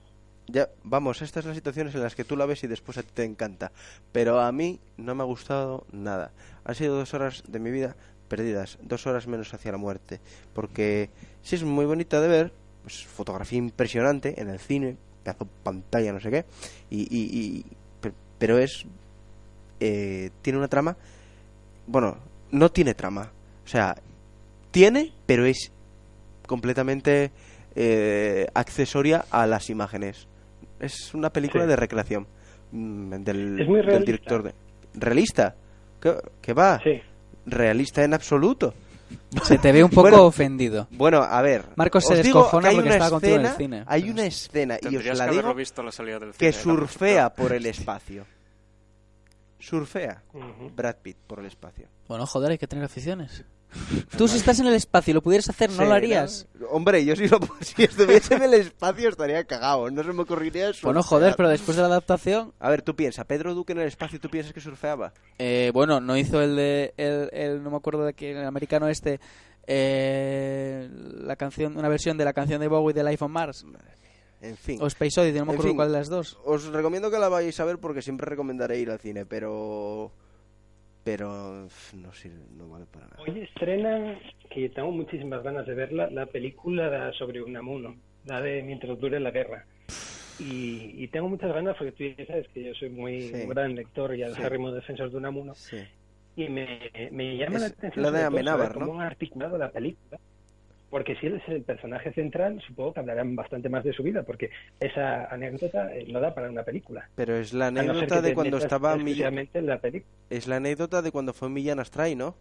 ya, vamos, estas son las situaciones en las que tú la ves y después a ti te encanta. Pero a mí no me ha gustado nada. Han sido dos horas de mi vida perdidas, dos horas menos hacia la muerte. Porque sí es muy bonita de ver, pues, fotografía impresionante en el cine, pedazo pantalla, no sé qué. Y, y- y- pero es. eh, tiene una trama. Bueno, no tiene trama. O sea, tiene, pero es completamente eh, accesoria a las imágenes. Es una película Sí. de recreación mm, del, Es muy del director de realista. ¿Qué, qué va? Sí. Realista en absoluto. Se te ve un poco Bueno, ofendido. Bueno, a ver. Marcos se descojona porque una estaba contigo en el escena- cine. Hay una escena, y os la que digo, visto a la salida del que cine, surfea por el espacio. Surfea. Brad Pitt por el espacio. Bueno, joder, hay que tener aficiones. Tú si estás en el espacio y lo pudieras hacer, no lo harías. Hombre, yo si, lo, si estuviese en el espacio estaría cagado. No se me ocurriría eso. Bueno, joder, pero después de la adaptación, A ver, tú piensas, Pedro Duque en el espacio, ¿tú piensas que surfeaba? eh, bueno, no hizo el de, el, el- no me acuerdo de quién, el americano este, eh, la canción, una versión de la canción de Bowie de Life on Mars, En fin. o Space Oddity, no me acuerdo fin. cuál de las dos. Os recomiendo que la vayáis a ver porque siempre recomendaré ir al cine, pero... Pero... No sirve, no vale para nada. Hoy estrenan, que tengo muchísimas ganas de verla, la película sobre Unamuno, la de Mientras dure la guerra. Y, y tengo muchas ganas porque tú ya sabes que yo soy muy Sí. un gran lector y Sí. acérrimo defensor de Unamuno. Sí. Y me, me llama Es la atención la de Amenábar, saber cómo ¿no? han articulado la película. Porque si él es el personaje central, supongo que hablarán bastante más de su vida, porque esa anécdota eh, no da para una película. Pero es la no anécdota de cuando estaba Millán... la. Es la anécdota de cuando fue Millán Astray, ¿no?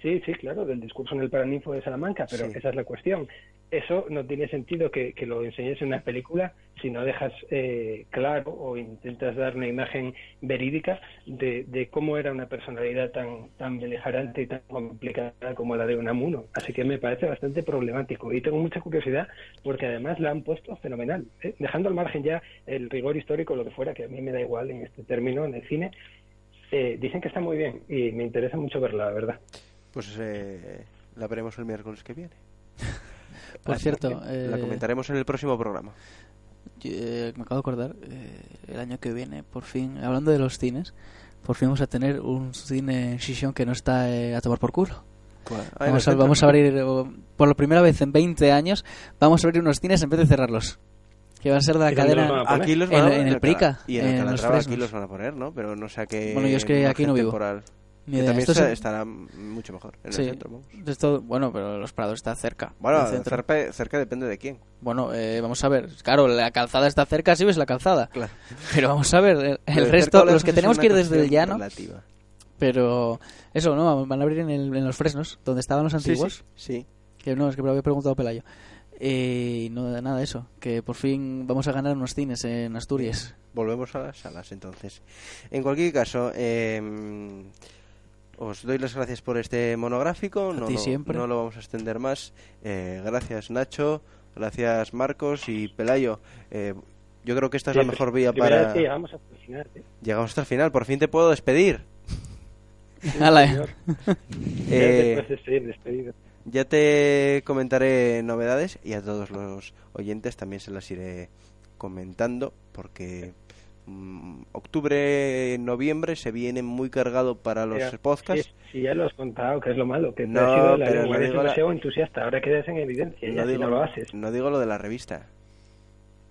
Sí, sí, claro, del discurso en el Paraninfo de Salamanca, pero Sí. esa es la cuestión. Eso no tiene sentido que, que lo enseñes en una película si no dejas eh, claro o intentas dar una imagen verídica de, de cómo era una personalidad tan, tan beligerante y tan complicada como la de Unamuno. Así que me parece bastante problemático y tengo mucha curiosidad porque además la han puesto fenomenal. ¿eh? Dejando al margen ya el rigor histórico, lo que fuera, que a mí me da igual en este término, en el cine, eh, dicen que está muy bien y me interesa mucho verla, la verdad. Pues eh, la veremos el miércoles que viene. Por Así cierto, la eh, comentaremos en el próximo programa. Yo, eh, me acabo de acordar, eh, el año que viene, por fin, hablando de los cines, por fin vamos a tener un cine en Shishon que no está eh, a tomar por culo. Ah, Vamos el a, vamos a abrir, por la primera vez en 20 años, vamos a abrir unos cines en vez de cerrarlos. Que va a ser de la ¿Y dónde los van cadena... a poner? Aquí los En- van a en el Prica, y en, el en los Calatrava aquí los van a poner, ¿no? Pero no sé a qué Bueno, yo es que aquí no vivo. temporal. Ni Que idea. también es- estará mucho mejor en Sí, el centro. vamos. esto- bueno, pero Los Prados está cerca. Bueno, cerca, cerca depende de quién. Bueno, eh, vamos a ver. Claro, la calzada está cerca, sí ves la calzada. Claro. Pero vamos a ver, el, resto, los que tenemos que ir desde el llano, relativa. pero eso, ¿no? Van a abrir en, el- en los fresnos, donde estaban los antiguos. sí, sí. Que no, es que me lo había preguntado Pelayo. Eh, Y no, nada eso, que por fin vamos a ganar unos cines en Asturias. Volvemos a las salas entonces. En cualquier caso, eh, os doy las gracias por este monográfico. A no, ti lo- siempre. no lo vamos a extender más. Eh, gracias Nacho, gracias Marcos y Pelayo. Eh, yo creo que esta es la mejor vía para... vez que llegamos hasta el final, ¿eh? Llegamos hasta el final, por fin te puedo despedir. Ala, eh. señor. Eh. Ya te comentaré novedades y a todos los oyentes también se las iré comentando porque octubre, noviembre se viene muy cargado para los Mira, podcasts. Sí, ya lo has contado, que es lo malo, que te No, has de la pero lengua, no la- demasiado entusiasta, ahora quedas en evidencia no, digo, no lo haces. no digo lo de la revista.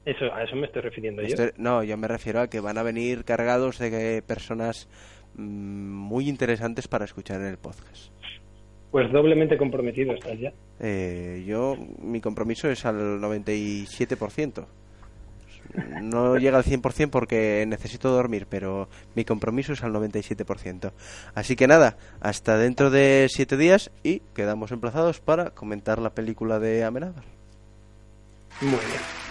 Eso, a eso me estoy refiriendo yo. No, yo me refiero a que van a venir cargados de personas mm, muy interesantes para escuchar en el podcast. Pues doblemente comprometido estás ya. Eh, yo, mi compromiso es al 97%. No llega al 100% porque necesito dormir, pero mi compromiso es al 97%. Así que nada, hasta dentro de 7 días y quedamos emplazados para comentar la película de Amenábar. Muy bien.